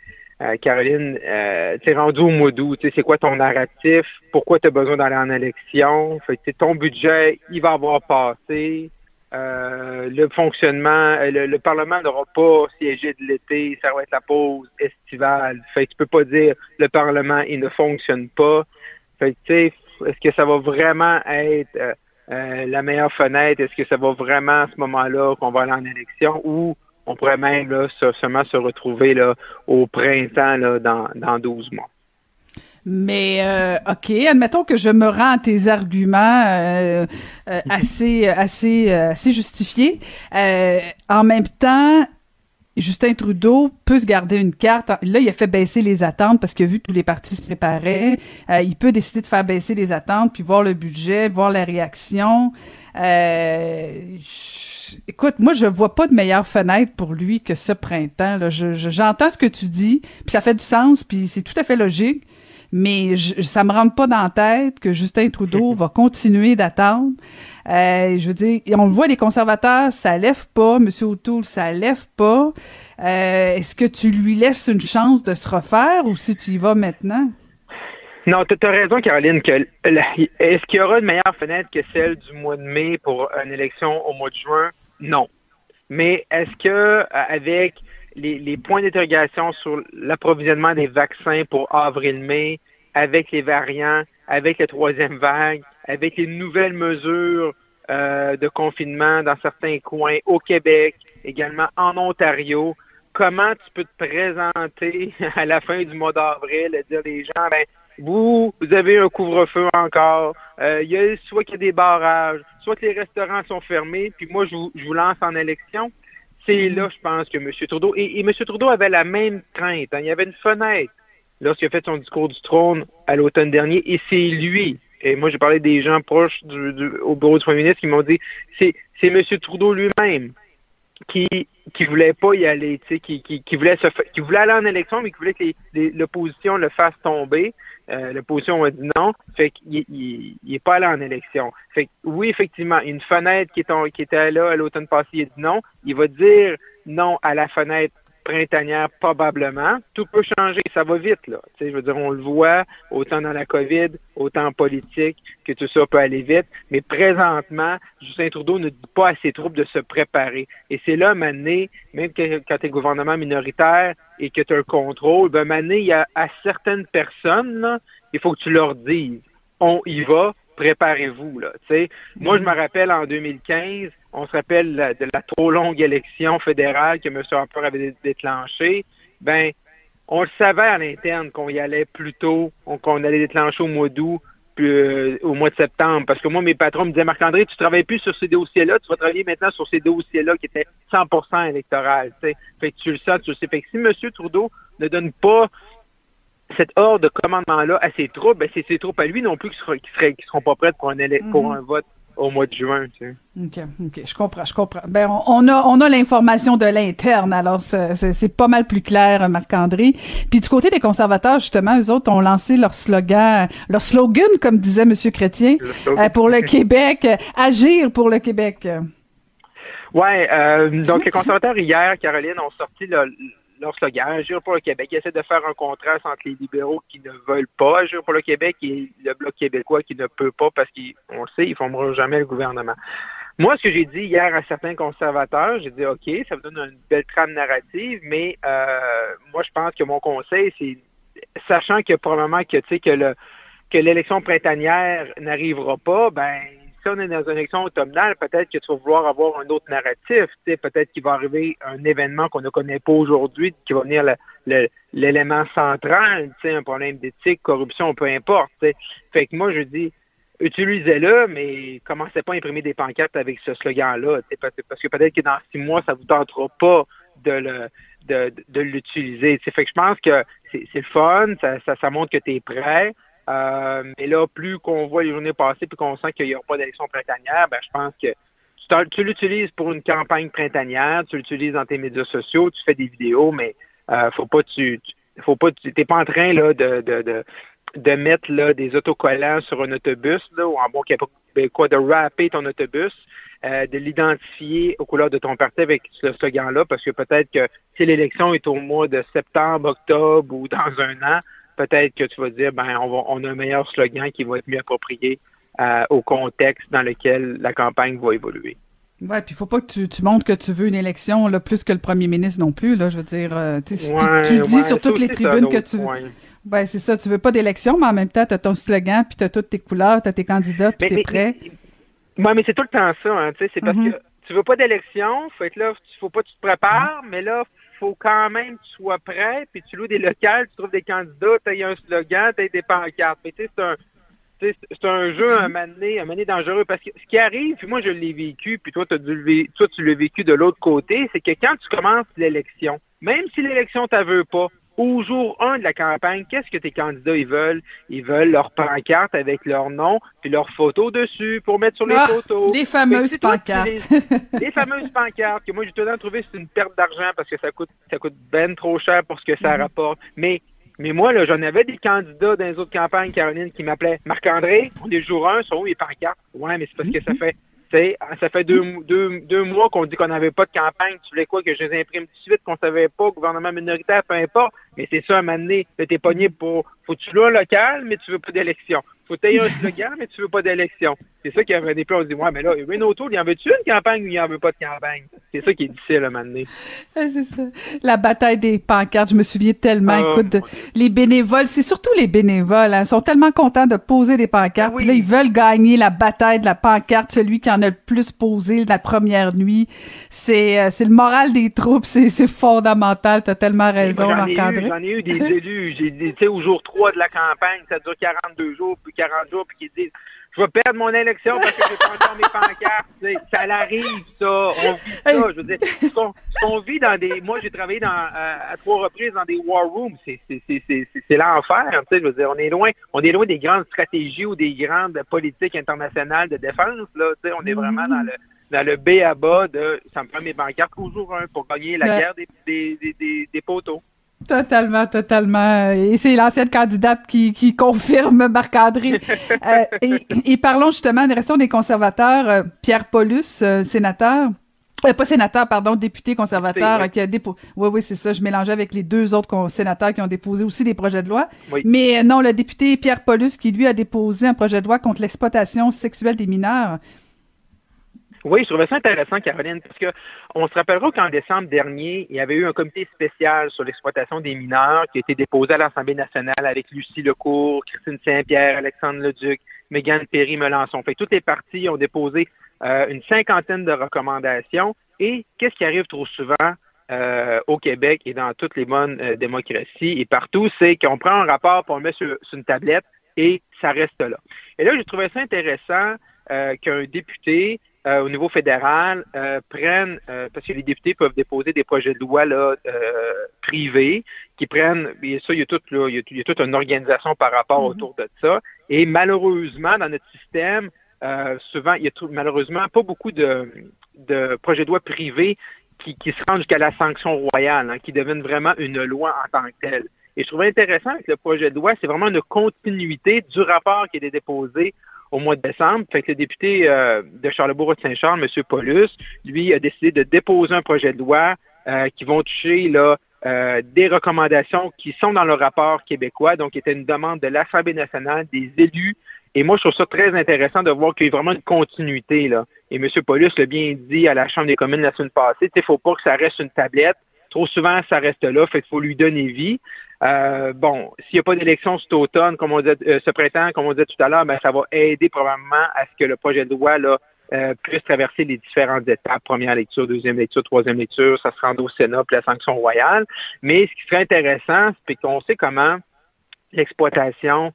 Speaker 8: euh, Caroline, euh, tu es rendu au mois d'août, c'est quoi ton narratif, pourquoi tu as besoin d'aller en élection, fait ton budget, il va avoir passé, euh, le fonctionnement, le, Parlement n'aura pas siégé de l'été, ça va être la pause estivale, fait que tu peux pas dire le Parlement, il ne fonctionne pas, fait tu est-ce que ça va vraiment être la meilleure fenêtre, est-ce que ça va vraiment à ce moment-là qu'on va aller en élection ou on pourrait même là, seulement se retrouver là, au printemps là, dans, dans 12 mois?
Speaker 3: Mais euh, ok, admettons que je me rends à tes arguments euh, euh, [LAUGHS] assez assez assez justifiés. en même temps, Justin Trudeau peut se garder une carte. Là, il a fait baisser les attentes parce que vu que tous les partis se préparaient, il peut décider de faire baisser les attentes puis voir le budget, voir la réaction. Euh, écoute, moi, je vois pas de meilleure fenêtre pour lui que ce printemps. Là. j'entends ce que tu dis, puis ça fait du sens, puis c'est tout à fait logique, mais je, ça me rentre pas dans la tête que Justin Trudeau [LAUGHS] va continuer d'attendre. Euh, je veux dire, on le voit, les conservateurs, ça lève pas. Monsieur O'Toole, ça lève pas. Euh, est-ce que tu lui laisses une chance de se refaire ou si tu y vas maintenant?
Speaker 8: Non, tu as raison, Caroline. Que, est-ce qu'il y aura une meilleure fenêtre que celle du mois de mai pour une élection au mois de juin? Non. Mais est-ce que euh, avec les, points d'interrogation sur l'approvisionnement des vaccins pour avril-mai, avec les variants, avec la troisième vague, avec les nouvelles mesures euh, de confinement dans certains coins au Québec, également en Ontario, comment tu peux te présenter [LAUGHS] à la fin du mois d'avril et dire les gens, ben, vous, vous avez un couvre-feu encore, euh, il y a soit qu'il y a des barrages, soit que les restaurants sont fermés, puis moi, je vous, lance en élection. C'est là, je pense, que M. Trudeau, et, M. Trudeau avait la même crainte. Hein. il y avait une fenêtre lorsqu'il a fait son discours du trône à l'automne dernier, et c'est lui. Et moi, j'ai parlé des gens proches du, au bureau du premier ministre qui m'ont dit, c'est, c'est M. Trudeau lui-même qui qui voulait pas y aller, qui, qui, qui voulait se qui voulait aller en élection, mais qui voulait que l'opposition le fasse tomber. Euh, l'opposition a dit non, fait qu'il il, est pas allé en élection. Fait que, oui, effectivement, une fenêtre qui, est, qui était là à l'automne passé, il a dit non. Il va dire non à la fenêtre printanière, probablement. Tout peut changer, ça va vite, là. Tu sais, je veux dire, on le voit, autant dans la COVID, autant en politique, que tout ça peut aller vite. Mais présentement, Justin Trudeau ne dit pas à ses troupes de se préparer. Et c'est là, Mané, même quand tu es gouvernement minoritaire et que tu as un contrôle, ben, Mané, il y a à certaines personnes, là, il faut que tu leur dises, on y va, préparez-vous, là. Moi, je me rappelle en 2015, on se rappelle de la trop longue élection fédérale que M. Harper avait déclenchée, ben, on le savait à l'interne qu'on y allait plus tôt, qu'on allait déclencher au mois d'août euh, au mois de septembre. Parce que moi, mes patrons me disaient, Marc-André, tu travailles plus sur ces dossiers-là, tu vas travailler maintenant sur ces dossiers-là qui étaient 100% électoral. Fait que tu le sens, tu le sais. Fait que si M. Trudeau ne donne pas cette ordre de commandement-là à ses troupes, ben c'est ses troupes à lui non plus qui, seront, qui, seront pas prêtes pour un, pour mhm. un vote au mois de juin. Tu sais.
Speaker 3: OK, OK, je comprends, je comprends. Ben, on, a, on a l'information de l'interne, alors c'est pas mal plus clair, Marc-André. Puis du côté des conservateurs, justement, eux autres ont lancé leur slogan, leur slogan, comme disait M. Chrétien, euh, pour le Québec, agir pour le Québec.
Speaker 8: Ouais, euh, donc les conservateurs hier, Caroline, ont sorti le, leur slogan, Agir pour le Québec. Ils de faire un contraste entre les libéraux qui ne veulent pas agir pour le Québec et le Bloc québécois qui ne peut pas parce qu'on le sait, ils ne formeront jamais le gouvernement. Moi, ce que j'ai dit hier à certains conservateurs, j'ai dit, OK, ça me donne une belle trame narrative, mais euh, moi, je pense que mon conseil, c'est, sachant que probablement que, que le que l'élection printanière n'arrivera pas, ben si on est dans une élection automnale, peut-être que tu vas vouloir avoir un autre narratif. Peut-être qu'il va arriver un événement qu'on ne connaît pas aujourd'hui, qui va venir l'élément central, un problème d'éthique, corruption, peu importe. Fait que moi, je dis, utilisez-le, mais commencez pas à imprimer des pancartes avec ce slogan-là. Parce que peut-être que dans six mois, ça vous tentera pas de l'utiliser. Fait que je pense que c'est le fun, ça, ça montre que tu es prêt. Euh, mais là, plus qu'on voit les journées passer puis qu'on sent qu'il n'y aura pas d'élection printanière, ben, je pense que tu, l'utilises pour une campagne printanière, tu l'utilises dans tes médias sociaux, tu fais des vidéos, mais euh, faut pas tu, faut pas tu t'es pas en train là de, de, de, de mettre là des autocollants sur un autobus là ou en bon québécois de rapper ton autobus, euh, de l'identifier aux couleurs de ton parti avec ce slogan-là, parce que peut-être que si l'élection est au mois de septembre, octobre ou dans un an, peut-être que tu vas dire, ben, on, on a un meilleur slogan qui va être mieux approprié euh, au contexte dans lequel la campagne va évoluer.
Speaker 3: Ouais, puis il faut pas que tu, tu, montres que tu veux une élection là, plus que le premier ministre non plus. Là, je veux dire, euh, tu, dis sur toutes les tribunes que tu. Ouais, c'est ça. Tu veux pas d'élection, mais en même temps, tu as ton slogan, puis tu as toutes tes couleurs, tu as tes candidats, puis tu es prêt.
Speaker 8: Oui, mais c'est tout le temps ça. Hein, c'est parce mm-hmm. que tu veux pas d'élection, fait que là, faut pas que tu te prépares, mais là, faut quand même que tu sois prêt, puis tu loues des locales, tu trouves des candidats, tu as un slogan, tu as des pancartes. Mais tu sais, c'est un, un jeu à mener, dangereux parce que ce qui arrive, puis moi je l'ai vécu, puis toi, as dû toi tu l'as vécu de l'autre côté, c'est que quand tu commences l'élection, même si l'élection t'en pas, au jour 1 de la campagne, qu'est-ce que tes candidats ils veulent? Ils veulent leur pancarte avec leur nom puis leur photo dessus pour mettre sur les ah, photos.
Speaker 3: Les fameuses pancartes.
Speaker 8: les, fameuses pancartes que moi j'ai tout le temps trouvé c'est une perte d'argent parce que ça coûte ça coûte ben trop cher pour ce que ça mm. rapporte. Mais mais moi, là, j'en avais des candidats dans les autres campagnes, Caroline, qui m'appelaient Marc-André, on est jour 1, sont où les pancartes? Ouais, mais c'est parce que ça mm-hmm. fait ça fait deux, deux, deux mois qu'on dit qu'on n'avait pas de campagne. Tu voulais quoi que je les imprime tout de suite, qu'on savait pas, gouvernement minoritaire, peu importe. Mais c'est ça, à un moment donné, t'es pogné pour, faut que tu un local, mais tu veux pas d'élection. Faut que un slogan, mais tu veux pas d'élection. C'est ça qui avait des plans. On se dit, ouais, mais là, Renault il en veut-tu une campagne ou il en veut pas de campagne? C'est ça qui est difficile à un moment donné.
Speaker 3: c'est ça. La bataille des pancartes, je me souviens tellement. Ah, écoute, les bénévoles, c'est surtout les bénévoles, hein, sont tellement contents de poser des pancartes. Puis là, ils veulent gagner la bataille de la pancarte, celui qui en a le plus posé la première nuit. C'est, euh, c'est le moral des troupes, c'est, c'est fondamental. T'as tellement raison, Marc-André.
Speaker 8: J'en ai eu des [LAUGHS] élus, j'ai, tu sais, au jour 3 de la campagne, ça dure 42 jours, puis 40 jours, puis qui disent je vais perdre mon élection parce que j'ai pas encore mes pancartes. Ça l'arrive, ça. On vit ça. Je veux dire, ce qu'on vit dans des. Moi, j'ai travaillé dans, à, trois reprises dans des war rooms. C'est l'enfer. Je veux dire, on est loin. On est loin des grandes stratégies ou des grandes politiques internationales de défense. Là. On est vraiment dans le dans le B à bas de ça me prend mes pancartes au jour un pour gagner la guerre des, des, des, des poteaux.
Speaker 3: Totalement, totalement. Et c'est l'ancienne candidate qui, qui confirme Marc-André. [LAUGHS] euh, et, parlons justement, restons des conservateurs. Euh, Pierre Paulus, euh, sénateur, euh, pas sénateur, pardon, député conservateur qui a déposé. Oui, oui, c'est ça. Je mélangeais avec les deux autres sénateurs qui ont déposé aussi des projets de loi. Mais non, le député Pierre Paulus qui lui a déposé un projet de loi contre l'exploitation sexuelle des mineurs.
Speaker 8: Oui, je trouvais ça intéressant, Caroline, parce que on se rappellera qu'en décembre dernier, il y avait eu un comité spécial sur l'exploitation des mineurs qui a été déposé à l'Assemblée nationale avec Lucie Lecourt, Christine Saint-Pierre, Alexandre Leduc, Mégane Perry-Melançon. Fait toutes les parties ont déposé euh, une cinquantaine de recommandations. Et qu'est-ce qui arrive trop souvent euh, au Québec et dans toutes les bonnes euh, démocraties et partout, c'est qu'on prend un rapport, pour on le met sur, une tablette, et ça reste là. Et là, j'ai trouvé ça intéressant euh, qu'un député euh, au niveau fédéral euh, prenne, euh, parce que les députés peuvent déposer des projets de loi là, privés, qui prennent, et ça, il y a toute, là, il y a, toute une organisation par rapport mm-hmm. autour de ça. Et malheureusement, dans notre système, souvent, il y a malheureusement pas beaucoup de, de projets de loi privés qui, qui se rendent jusqu'à la sanction royale, hein, qui deviennent vraiment une loi en tant que telle. Et je trouvais intéressant avec le projet de loi, c'est vraiment une continuité du rapport qui est déposé au mois de décembre. Fait que le député euh, de Charlebourg-Saint-Charles, M. Paulus, lui, a décidé de déposer un projet de loi euh, qui vont toucher là, euh, des recommandations qui sont dans le rapport québécois, donc qui était une demande de l'Assemblée nationale, des élus. Et moi, je trouve ça très intéressant de voir qu'il y a vraiment une continuité. Là. Et M. Paulus l'a bien dit à la Chambre des communes la semaine passée, il ne faut pas que ça reste une tablette. Trop souvent, ça reste là, fait faut lui donner vie. Euh, bon, s'il n'y a pas d'élection cet automne, comme on dit, euh, ce printemps, comme on disait tout à l'heure, ben, ça va aider probablement à ce que le projet de loi là, euh, puisse traverser les différentes étapes, première lecture, deuxième lecture, troisième lecture, ça se rend au Sénat, puis la sanction royale. Mais ce qui serait intéressant, c'est qu'on sait comment l'exploitation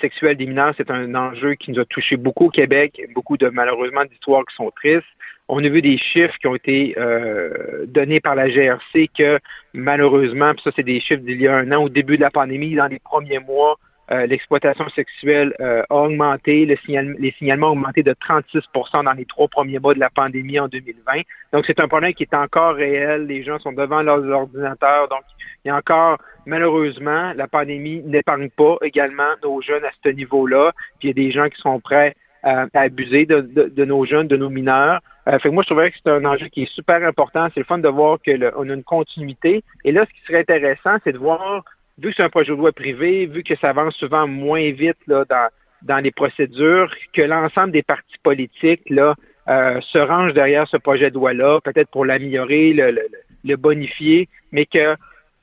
Speaker 8: sexuelle des mineurs, c'est un enjeu qui nous a touché beaucoup au Québec, beaucoup de malheureusement d'histoires qui sont tristes. On a vu des chiffres qui ont été euh, donnés par la GRC que malheureusement, puis ça c'est des chiffres d'il y a un an, au début de la pandémie, dans les premiers mois, euh, l'exploitation sexuelle euh, a augmenté, le les signalements ont augmenté de 36% dans les trois premiers mois de la pandémie en 2020. Donc c'est un problème qui est encore réel. Les gens sont devant leurs ordinateurs. Donc il y a encore, malheureusement, la pandémie n'épargne pas également nos jeunes à ce niveau-là. Puis il y a des gens qui sont prêts à abuser de, de, nos jeunes, de nos mineurs. Euh, fait que moi, je trouvais que c'est un enjeu qui est super important. C'est le fun de voir qu'on a une continuité. Et là, ce qui serait intéressant, c'est de voir, vu que c'est un projet de loi privé, vu que ça avance souvent moins vite là, dans, dans les procédures, que l'ensemble des partis politiques là, euh, se rangent derrière ce projet de loi-là, peut-être pour l'améliorer, le, le, le, bonifier, mais que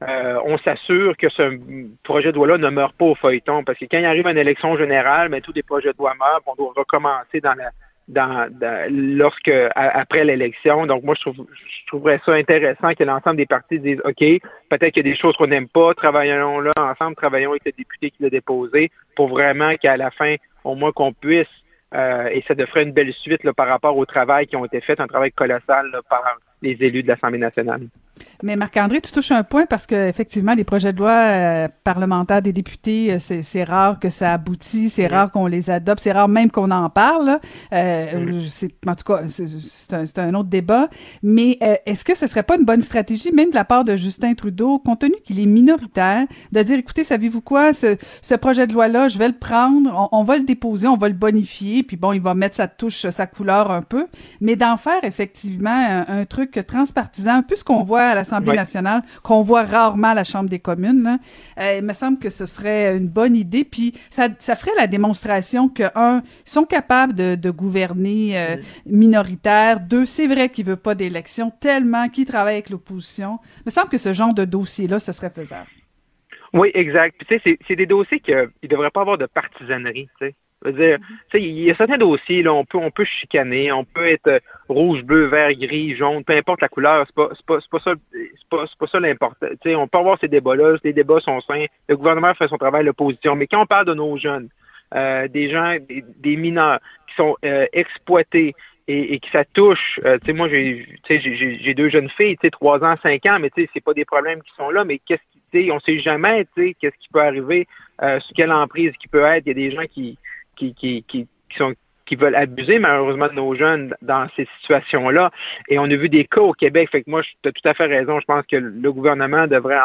Speaker 8: euh, on s'assure que ce projet de loi-là ne meurt pas au feuilleton. Parce que quand il arrive une élection générale, mais tous les projets de loi meurent, on doit recommencer dans la dans, lorsque après l'élection. Donc moi, je, trouve, je trouverais ça intéressant que l'ensemble des partis disent OK, peut-être qu'il y a des choses qu'on n'aime pas, travaillons là ensemble, travaillons avec le député qui l'a déposé pour vraiment qu'à la fin, au moins qu'on puisse, euh, et ça devrait une belle suite par rapport au travail qui ont été fait, un travail colossal par les élus de l'Assemblée nationale.
Speaker 3: Mais Marc-André, tu touches un point parce que effectivement, les projets de loi euh, parlementaires des députés, euh, c'est rare que ça aboutit, c'est rare qu'on les adopte, c'est rare même qu'on en parle. Euh, c'est en tout cas, c'est un, un, autre débat. Mais euh, est-ce que ce serait pas une bonne stratégie, même de la part de Justin Trudeau, compte tenu qu'il est minoritaire, de dire, écoutez, savez-vous quoi, ce, ce projet de loi-là, je vais le prendre, on, va le déposer, on va le bonifier, puis bon, il va mettre sa touche, sa couleur un peu, mais d'en faire effectivement un, un truc transpartisan, un peu ce qu'on voit à l'Assemblée nationale, qu'on voit rarement à la Chambre des communes. Euh, il me semble que ce serait une bonne idée. Puis ça, ça ferait la démonstration que, un, ils sont capables de, de gouverner euh, minoritaire. Deux, c'est vrai qu'ils ne veulent pas d'élection tellement qu'ils travaillent avec l'opposition. Il me semble que ce genre de dossier-là, ce serait faisable.
Speaker 8: Oui, exact. tu sais, c'est des dossiers qu'il ne devrait pas avoir de partisanerie. Tu sais dire, il y a certains dossiers, là, on peut, on peut chicaner, on peut être euh, rouge, bleu, vert, gris, jaune, peu importe la couleur, c'est pas, pas, pas ça, c'est pas, pas ça l'important. On peut avoir ces débats-là, les débats sont sains, le gouvernement fait son travail, l'opposition, mais quand on parle de nos jeunes, euh, des gens, des, mineurs qui sont euh, exploités et, et que ça touche, tu sais, moi j'ai, j'ai, deux jeunes filles, tu sais, trois ans, cinq ans, mais tu sais, c'est pas des problèmes qui sont là, mais qu'est-ce qui, on sait jamais, tu sais, qu'est-ce qui peut arriver, euh, sur quelle emprise qui peut être, il y a des gens qui qui, qui, qui, sont qui veulent abuser malheureusement de nos jeunes dans ces situations-là. Et on a vu des cas au Québec. Fait que moi, tu as tout à fait raison. Je pense que le gouvernement devrait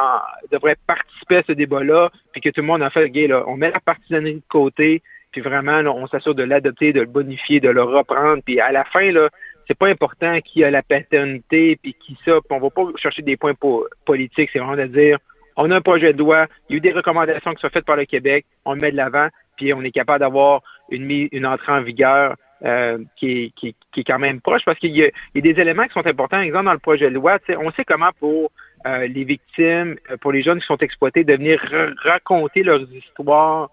Speaker 8: devrait participer à ce débat-là, puis que tout le monde en fait, gay, là, on met la partisanerie de côté, puis vraiment, on s'assure de l'adopter, de le bonifier, de le reprendre. Puis à la fin, là, c'est pas important qui a la paternité, puis qui ça. Puis on va pas chercher des points politiques. C'est vraiment de dire, on a un projet de loi, il y a eu des recommandations qui sont faites par le Québec, on le met de l'avant, puis on est capable d'avoir une, une entrée en vigueur euh, qui, est, qui, quand même proche parce qu'il y, a des éléments qui sont importants. Exemple, dans le projet de loi, on sait comment pour euh, les victimes, euh, pour les jeunes qui sont exploités, de venir raconter leurs histoires.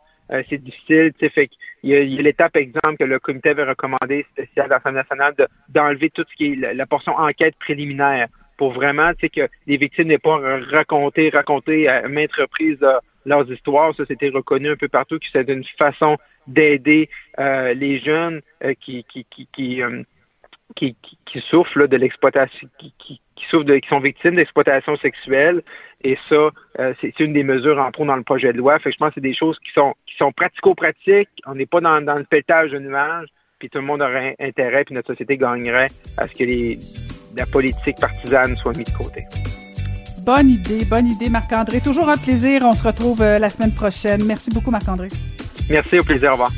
Speaker 8: c'est difficile. Fait il y a, l'étape, exemple, que le comité avait recommandé spécial de l'Assemblée nationale d'enlever tout ce qui est la, portion enquête préliminaire pour vraiment que les victimes n'aient pas raconté, raconté à maintes reprises leurs histoires. Ça, c'était reconnu un peu partout que c'est une façon d'aider euh, les jeunes euh, qui, qui, qui, qui, euh, qui, qui, souffrent de l'exploitation, qui, qui, souffrent de, qui sont victimes d'exploitation sexuelle. Et ça, c'est une des mesures en pro dans le projet de loi. Fait que je pense que c'est des choses qui sont qui sont pratico-pratiques. On n'est pas dans, dans le pétage de nuages, puis tout le monde aurait intérêt, puis notre société gagnerait à ce que les, la politique partisane soit mise de côté.
Speaker 3: Bonne idée, bonne idée, Marc-André. Toujours un plaisir. On se retrouve la semaine prochaine. Merci beaucoup, Marc-André.
Speaker 8: Merci, au plaisir. Au revoir.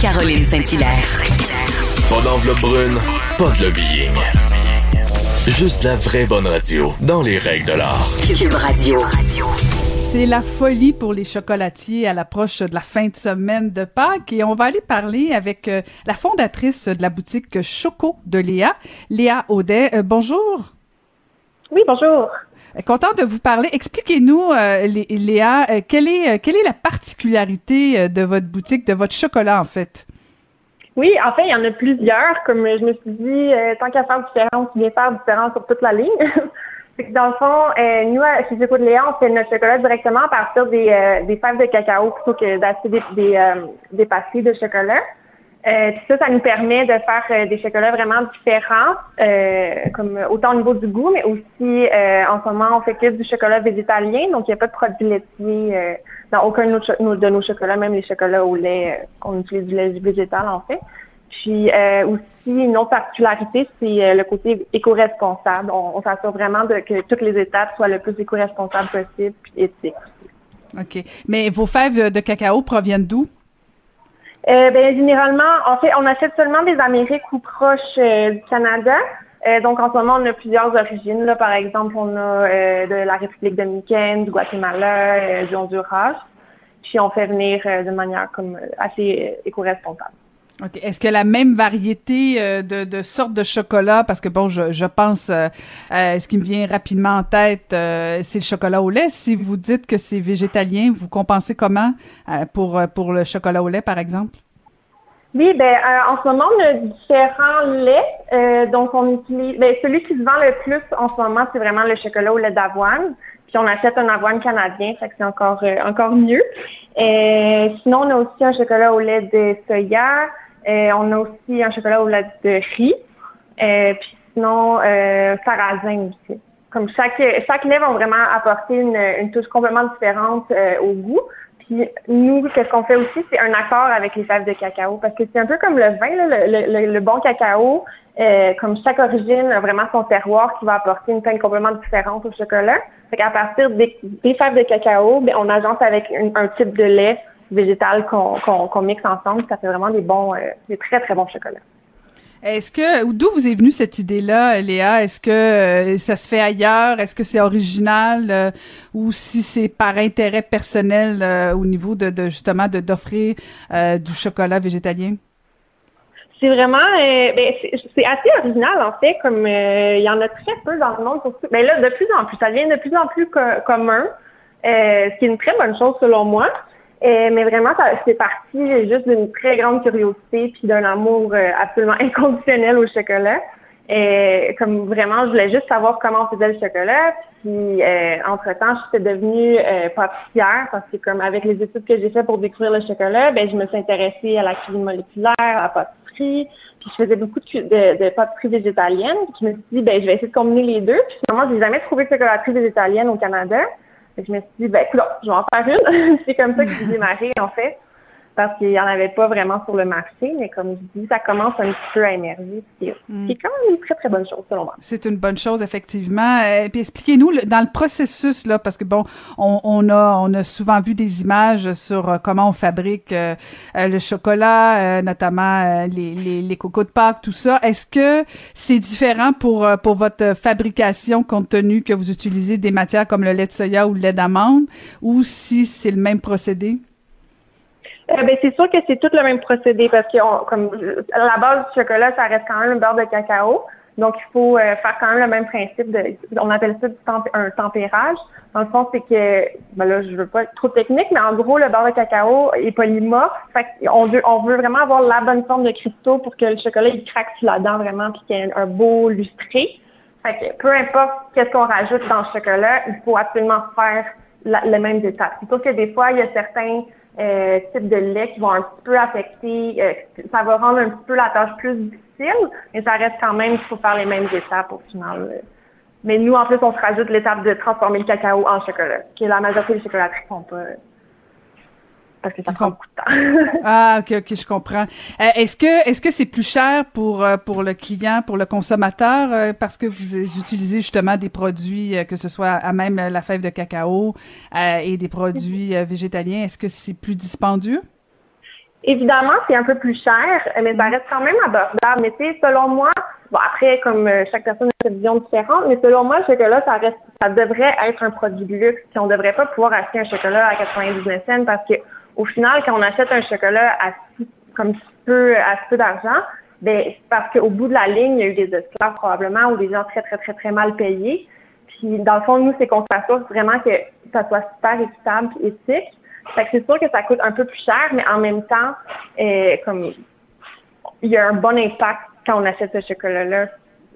Speaker 1: Caroline Saint-Hilaire.
Speaker 2: Pas d'enveloppe brune, pas de lobbying. Juste la vraie bonne radio, dans les règles de l'art.
Speaker 1: Cube Radio.
Speaker 3: C'est la folie pour les chocolatiers à l'approche de la fin de semaine de Pâques et on va aller parler avec euh, la fondatrice de la boutique Choco de Léa, Léa Audet. Euh, bonjour.
Speaker 7: Oui, bonjour.
Speaker 3: Euh, content de vous parler. Expliquez-nous, Léa, quelle est, quelle est la particularité de votre boutique, de votre chocolat en fait?
Speaker 7: Oui, en fait, il y en a plusieurs. Comme je me suis dit, tant qu'à faire différence, bien faire différence sur toute la ligne. [LAUGHS] dans le fond, euh, nous, chez Choco de Léon, on fait notre chocolat directement à partir des, euh, des fèves de cacao plutôt que d'acheter des, des, euh, pastilles de chocolat. Euh, ça, ça nous permet de faire euh, des chocolats vraiment différents, comme autant au niveau du goût, mais aussi en ce moment, on fait que du chocolat végétalien, donc il n'y a pas de produits laitiers dans aucun de nos, chocolats, même les chocolats au lait, qu'on utilise du lait végétal en fait. Puis euh, aussi, une autre particularité, c'est euh, le côté éco-responsable. On, s'assure vraiment de, que toutes les étapes soient le plus éco-responsables possible puis éthiques.
Speaker 3: OK. Mais vos fèves de cacao proviennent d'où?
Speaker 7: Euh, ben, généralement, en fait, on achète seulement des Amériques ou proches euh, du Canada. Donc, en ce moment, on a plusieurs origines. Là. Par exemple, on a de la République dominicaine, du Guatemala, du Honduras. Puis, on fait venir de manière comme assez éco-responsable.
Speaker 3: Est-ce que la même variété euh, de, sortes de chocolat, parce que bon, je, pense, euh, euh, ce qui me vient rapidement en tête, c'est le chocolat au lait. Si vous dites que c'est végétalien, vous compensez comment pour, pour le chocolat au lait, par exemple?
Speaker 7: Oui, ben en ce moment, on a différents laits. donc, on utilise, ben, celui qui se vend le plus en ce moment, c'est vraiment le chocolat au lait d'avoine. Puis on achète un avoine canadien, fait que c'est encore encore mieux. sinon, on a aussi un chocolat au lait de soya. Euh, on a aussi un chocolat au lait de riz. Euh, puis sinon, euh, sarrasin aussi. Comme chaque, chaque lait va vraiment apporter une, une touche complètement différente euh, au goût. Nous, qu'est-ce qu'on fait aussi, c'est un accord avec les fèves de cacao. Parce que c'est un peu comme le vin, le, le, bon cacao, euh, comme chaque origine a vraiment son terroir qui va apporter une teinte complètement différente au chocolat. Fait qu'à partir des, des, fèves de cacao, ben, on agence avec un type de lait végétales qu'on mixe ensemble. Ça fait vraiment des bons, euh, des très, très bons chocolats.
Speaker 3: Est-ce que d'où vous est venue cette idée-là, Léa? Est-ce que euh, ça se fait ailleurs? Est-ce que c'est original euh, ou si c'est par intérêt personnel au niveau de, justement de d'offrir du chocolat végétalien?
Speaker 7: C'est vraiment, ben, c'est assez original en fait, comme il y en a très peu dans le monde. Mais ben là, de plus en plus, ça devient de plus en plus commun, ce qui est une très bonne chose selon moi. Euh, mais vraiment, c'est parti juste d'une très grande curiosité puis d'un amour euh, absolument [LAUGHS] inconditionnel au chocolat. Et euh, comme vraiment, je voulais juste savoir comment on faisait le chocolat. Puis entre-temps, je suis devenue pâtissière parce que comme avec les études que j'ai faites pour découvrir le chocolat, ben je me suis intéressée à la cuisine moléculaire, à la pâtisserie. Puis je faisais beaucoup de, de, de pâtisserie végétalienne. Puis je me suis dit, ben je vais essayer de combiner les deux. Puis finalement, j'ai jamais trouvé de chocolaterie végétalienne au Canada je me suis dit, ben, écoute, je vais en faire une. [LAUGHS] c'est comme ça que j'ai démarré, en fait parce qu'il n'y en avait pas vraiment sur le marché, mais comme je dis, ça commence un petit peu à émerger, mm. c'est quand même une très, très bonne chose, selon moi.
Speaker 3: C'est une bonne chose, effectivement. Et euh, puis expliquez-nous, dans le processus, là, parce que bon, on, a, on a souvent vu des images sur euh, comment on fabrique euh, le chocolat, notamment les, les, les, cocos de Pâques, tout ça. Est-ce que c'est différent pour, pour votre fabrication, compte tenu que vous utilisez des matières comme le lait de soya ou le lait d'amande, ou si c'est le même procédé?
Speaker 7: Euh, ben, c'est sûr que c'est tout le même procédé parce que comme la base du chocolat, ça reste quand même un beurre de cacao. Donc, il faut euh, faire quand même le même principe de, on appelle ça du un tempérage. Dans le fond, c'est que, ben là, je veux pas être trop technique, mais en gros, le beurre de cacao est polymorphe. Fait on veut, on veut vraiment avoir la bonne forme de cristaux pour que le chocolat, il craque sur la dent vraiment, puis qu'il y ait un beau lustré. Fait que peu importe qu'est-ce qu'on rajoute dans le chocolat, il faut absolument faire les mêmes étapes. C'est sûr que des fois, il y a certains euh, types de lait qui vont un petit peu affecter, euh, ça va rendre un petit peu la tâche plus difficile, mais ça reste quand même qu'il faut faire les mêmes étapes au final. Mais nous, en plus, on se rajoute l'étape de transformer le cacao en chocolat, qui est la majorité des chocolateries font pas parce que ça prend beaucoup de temps. [LAUGHS]
Speaker 3: ah, ok, ok, je comprends. Euh, est-ce que est-ce que c'est plus cher pour euh, pour le client, pour le consommateur, euh, parce que vous utilisez justement des produits, que ce soit à même la fève de cacao et des produits végétaliens, est-ce que c'est plus dispendieux?
Speaker 7: Évidemment, c'est un peu plus cher, mais ça reste quand même abordable. Mais tu sais, selon moi, bon après, comme chaque personne a une vision différente, mais selon moi, le chocolat, ça reste, ça devrait être un produit de luxe. Puis on devrait pas pouvoir acheter un chocolat à 99 cents parce que au final, quand on achète un chocolat à comme peu, à peu d'argent, ben, c'est parce qu'au bout de la ligne, il y a eu des esclaves probablement ou des gens très, très, très, très mal payés. Puis, dans le fond, nous, c'est qu'on s'assure vraiment que ça soit super équitable et éthique. Fait que c'est sûr que ça coûte un peu plus cher, mais en même temps, euh, comme il y a un bon impact quand on achète ce chocolat-là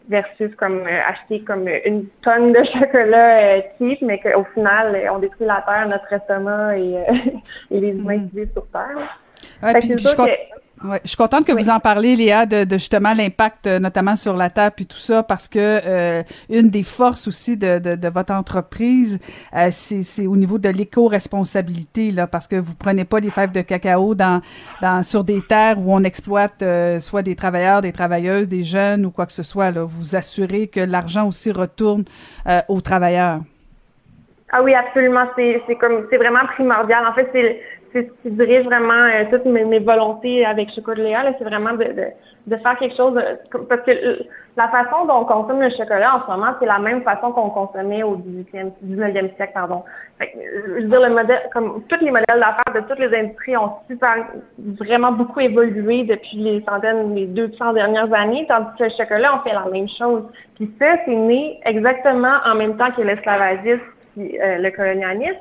Speaker 7: versus comme euh, acheter comme une tonne de [LAUGHS] chocolat euh, cheap, mais qu'au final, euh, on détruit la terre, notre estomac et, [LAUGHS] et les humains qui vivent sur terre.
Speaker 3: Ouais, puis, je, Ouais, je suis contente que vous en parlez, Léa, de, justement l'impact, notamment sur la terre puis tout ça, parce que une des forces aussi de, de, votre entreprise, c'est au niveau de l'éco-responsabilité, là, parce que vous prenez pas des fèves de cacao dans, dans sur des terres où on exploite soit des travailleurs, des travailleuses, des jeunes ou quoi que ce soit. Là. Vous assurez que l'argent aussi retourne aux travailleurs.
Speaker 7: Ah oui, absolument. C'est comme c'est vraiment primordial. En fait, c'est c'est ce qui dirige vraiment euh, toutes mes, volontés avec Chocolat c'est vraiment de, faire quelque chose, parce que la façon dont on consomme le chocolat en ce moment, c'est la même façon qu'on consommait au 18e, 19e siècle, pardon. Je veux dire, le modèle, comme tous les modèles d'affaires de toutes les industries ont super, vraiment beaucoup évolué depuis les centaines, les 200 dernières années, tandis que le chocolat, on fait la même chose. Puis ça, c'est né exactement en même temps que l'esclavagisme euh, le colonialisme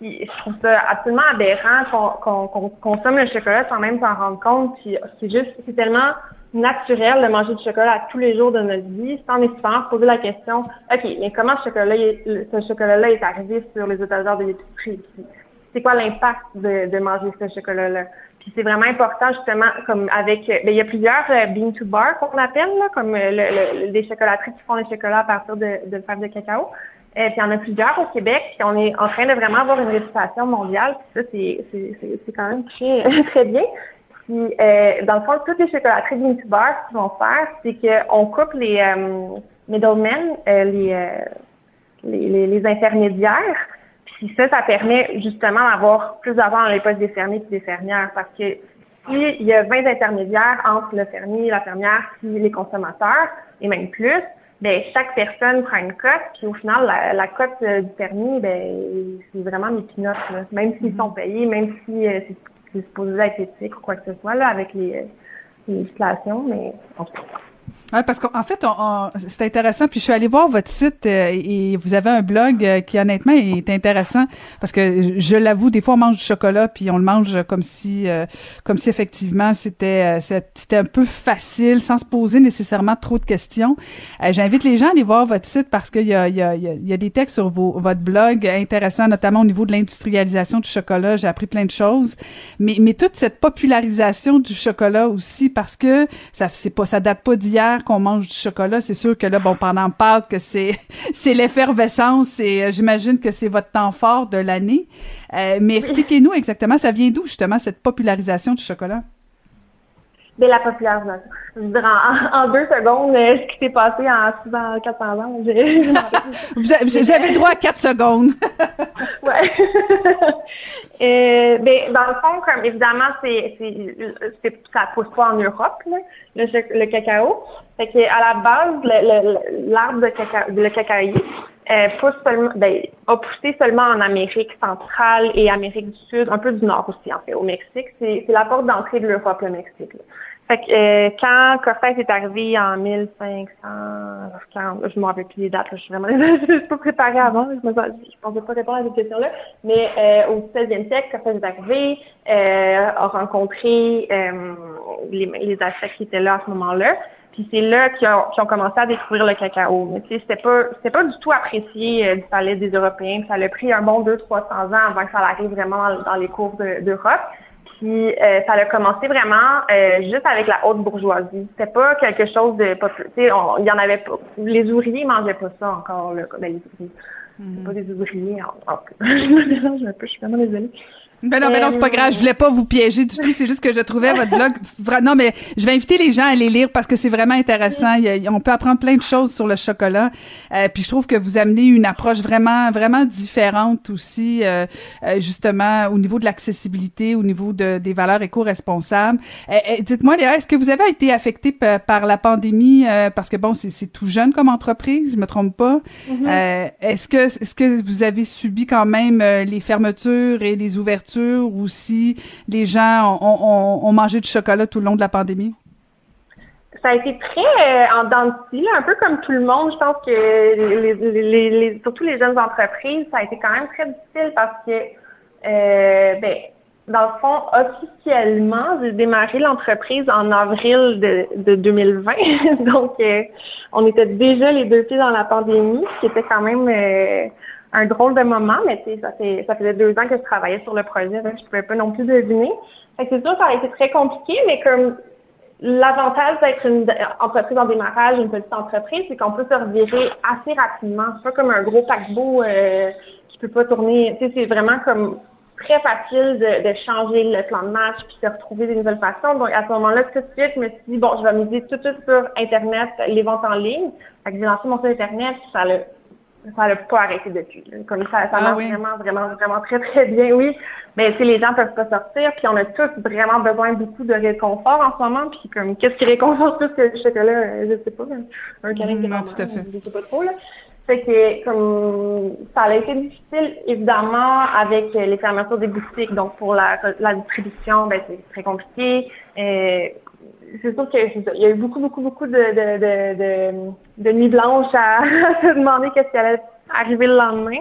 Speaker 7: je trouve ça absolument aberrant qu'on consomme le chocolat sans même s'en rendre compte. c'est juste, c'est tellement naturel de manger du chocolat tous les jours de notre vie, sans nécessairement se poser la question, OK, mais comment ce chocolat, ce chocolat-là est arrivé sur les étagères de l'épicerie? C'est quoi l'impact de, manger ce chocolat-là? Puis c'est vraiment important, justement, comme avec, ben, il y a plusieurs euh, bean to bar qu'on appelle, là, comme euh, le, les chocolateries qui font le chocolat à partir de, de fèves de cacao. Euh, puis il y en a plusieurs au Québec, puis on est en train de vraiment avoir une réputation mondiale. Puis ça, c'est quand même très, [LAUGHS] très bien. Puis, euh, dans le fond, toutes les chocolateries d'Intubar, ce qu'ils vont faire, c'est qu'on coupe les euh, middlemen, euh, les, euh, les, les, intermédiaires. Puis ça, ça permet justement d'avoir plus d'argent dans les postes des fermiers et des fermières. Parce que s'il y a 20 intermédiaires entre le fermier, la fermière, puis les consommateurs, et même plus, ben chaque personne prend une cote, puis au final, la, cote euh, du permis, ben c'est vraiment mes pinottes, même s'ils mhm. sont payés, même si euh, c'est supposé être éthique ou quoi que ce soit, là, avec les, euh, les législations, mais on se
Speaker 3: oui, parce qu'en fait, c'est intéressant. Puis je suis allée voir votre site euh, et vous avez un blog euh, qui honnêtement est intéressant parce que je l'avoue, des fois on mange du chocolat puis on le mange comme si, euh, comme si effectivement c'était c'était un peu facile sans se poser nécessairement trop de questions. J'invite les gens à aller voir votre site parce qu'il y a, y, a, il y a des textes sur vos, votre blog intéressants, notamment au niveau de l'industrialisation du chocolat. J'ai appris plein de choses, mais mais toute cette popularisation du chocolat aussi parce que ça c'est pas ça date pas d'hier qu'on mange du chocolat, c'est sûr que là, bon, pendant Pâques, c'est [LAUGHS] c'est l'effervescence et euh, j'imagine que c'est votre temps fort de l'année. Euh, mais expliquez-nous exactement, ça vient d'où justement cette popularisation du chocolat?
Speaker 7: De la popularisation. Je veux dire, en, deux secondes, euh, ce qui s'est passé en 600, 400 ans. [LAUGHS]
Speaker 3: vous, avez le droit à quatre secondes. [LAUGHS]
Speaker 7: ouais. [LAUGHS] euh, ben, dans le fond, comme évidemment, c'est, c'est, ça pousse pas en Europe, là, le, le, cacao. Fait que à la base, l'arbre de cacao, le cacaïer euh, pousse seulement, ben, a poussé seulement en Amérique centrale et Amérique du Sud, un peu du Nord aussi, en fait, au Mexique. C'est, c'est la porte d'entrée de l'Europe, le Mexique. Là. Fait que euh, quand Cortez est arrivé en 1500, je me rappelle plus les dates, je suis vraiment [LAUGHS] je suis pas préparée avant, je ne pensais pas répondre à cette question-là. Mais euh, au 16e siècle, Cortez est arrivé, euh, a rencontré euh, les, les qui étaient là à ce moment-là. Puis c'est là qu'ils ont, ont, commencé à découvrir le cacao. Mais tu sais, c'était pas, c'était pas du tout apprécié du palais des Européens. ça a pris un bon 200-300 ans avant que ça arrive vraiment dans, les cours d'Europe. Puis euh, ça a commencé vraiment euh, juste avec la haute bourgeoisie. C'était pas quelque chose de pas il y en avait pas. Les ouvriers mangeaient pas ça encore là, ben, les ouvriers. Mm pas des ouvriers. En, en, [LAUGHS] je me mélange un peu, je suis vraiment désolée.
Speaker 3: Ben non, ben non, c'est pas grave. Je voulais pas vous piéger du tout. C'est juste que je trouvais votre blog. Non, mais je vais inviter les gens à les lire parce que c'est vraiment intéressant. on peut apprendre plein de choses sur le chocolat. Euh, puis je trouve que vous amenez une approche vraiment, vraiment différente aussi, euh, euh justement au niveau de l'accessibilité, au niveau de, des valeurs éco-responsables. Euh, euh, dites-moi, Léa, est-ce que vous avez été affecté par la pandémie parce que bon, c'est tout jeune comme entreprise, je me trompe pas? Mm-hmm. est-ce que, est-ce que vous avez subi quand même les fermetures et les ouvertures ou si les gens ont, mangé du chocolat tout le long de la pandémie?
Speaker 7: Ça a été très euh, en dents un peu comme tout le monde. Je pense que surtout les jeunes entreprises, ça a été quand même très difficile parce que, euh, ben, dans le fond, officiellement, j'ai démarré l'entreprise en avril de, 2020. [LAUGHS] Donc, euh, on était déjà les deux pieds dans la pandémie, ce qui était quand même un drôle de moment, mais ça, fait, ça faisait deux ans que je travaillais sur le projet, donc je pouvais pas non plus deviner. c'est sûr, ça a été très compliqué, mais comme l'avantage d'être une entreprise en démarrage, une petite entreprise, c'est qu'on peut se revirer assez rapidement. C'est pas comme un gros paquebot euh, qui peut pas tourner. Tu sais, c'est vraiment comme très facile de, changer le plan de match puis de retrouver des nouvelles façons. Donc, à ce moment-là, tout de suite, je me suis dit, bon, je vais miser tout de suite sur Internet, les ventes en ligne. Fait que j'ai lancé mon site Internet, ça l'a ça n'a pas arrêté depuis. Comme ça, ça ah marche vraiment, vraiment, vraiment très, très bien, oui. Mais si les gens peuvent pas sortir, puis on a tous vraiment besoin beaucoup de réconfort en ce moment. Puis comme qu'est-ce qui réconforte plus que le chocolat, euh, je sais pas, un câlin
Speaker 3: mm, Non, tout à fait.
Speaker 7: Je sais pas trop là. Fait que comme ça a été difficile, évidemment, avec les fermetures des boutiques. Donc pour la, la distribution, ben c'est très compliqué. Euh, c'est sûr qu'il y a eu beaucoup, beaucoup, beaucoup de, de, de, de, nuits blanches à, [LAUGHS] se demander qu'est-ce qui allait arriver le lendemain.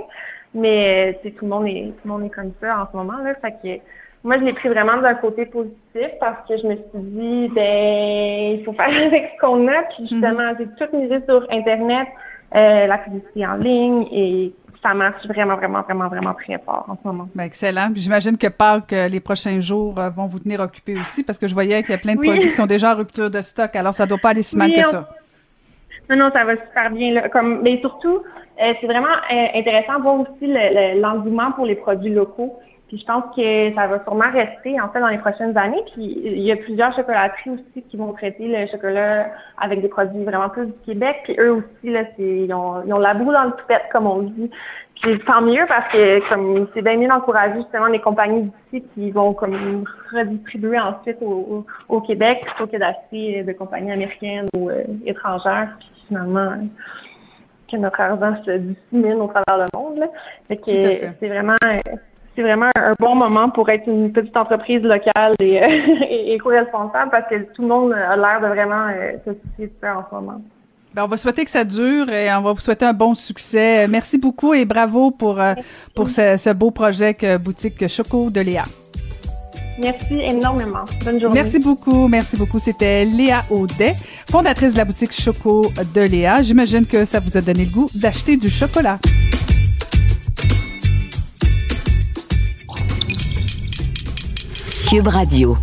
Speaker 7: Mais tout le monde est tout le monde est comme ça en ce moment. Là. Fait que moi, je l'ai pris vraiment d'un côté positif parce que je me suis dit ben il faut faire [LAUGHS] avec ce qu'on a. Puis justement, mm-hmm. j'ai tout misé sur Internet, euh, la publicité en ligne et ça marche vraiment, vraiment, vraiment, vraiment très fort en ce moment.
Speaker 3: Ben, excellent. J'imagine que Pâques, les prochains jours euh, vont vous tenir occupés aussi parce que je voyais qu'il y a plein de produits qui sont déjà en rupture de stock. Alors, ça ne doit pas aller si mal que ça.
Speaker 7: Non, non, ça va super bien. Comme, mais surtout, euh, c'est vraiment euh, intéressant de voir aussi l'engouement pour les produits locaux. Puis je pense que ça va sûrement rester en fait dans les prochaines années. Puis il y a plusieurs chocolateries aussi qui vont traiter le chocolat avec des produits vraiment plus du Québec. Puis eux aussi, là, ils ont, ils ont la boue dans le toupette, comme on dit. Puis tant mieux parce que comme c'est bien mieux d'encourager justement les compagnies d'ici qui vont comme redistribuer ensuite au, au, Québec plutôt que d'acheter de compagnies américaines ou euh, étrangères. Puis finalement que notre argent se dissémine au travers le monde. Là. Fait que c'est vraiment c'est vraiment un bon moment pour être une petite entreprise locale et, euh, [LAUGHS] éco-responsable parce que tout le monde a l'air de vraiment euh, se soucier de ça en ce moment.
Speaker 3: Ben, on va souhaiter que ça dure et on va vous souhaiter un bon succès. Merci beaucoup et bravo pour, euh, pour ce, beau projet que boutique Choco de Léa.
Speaker 7: Merci énormément. Bonne journée.
Speaker 3: Merci beaucoup. Merci beaucoup. C'était Léa Audet, fondatrice de la boutique Choco de Léa. J'imagine que ça vous a donné le goût d'acheter du chocolat.
Speaker 1: Radio.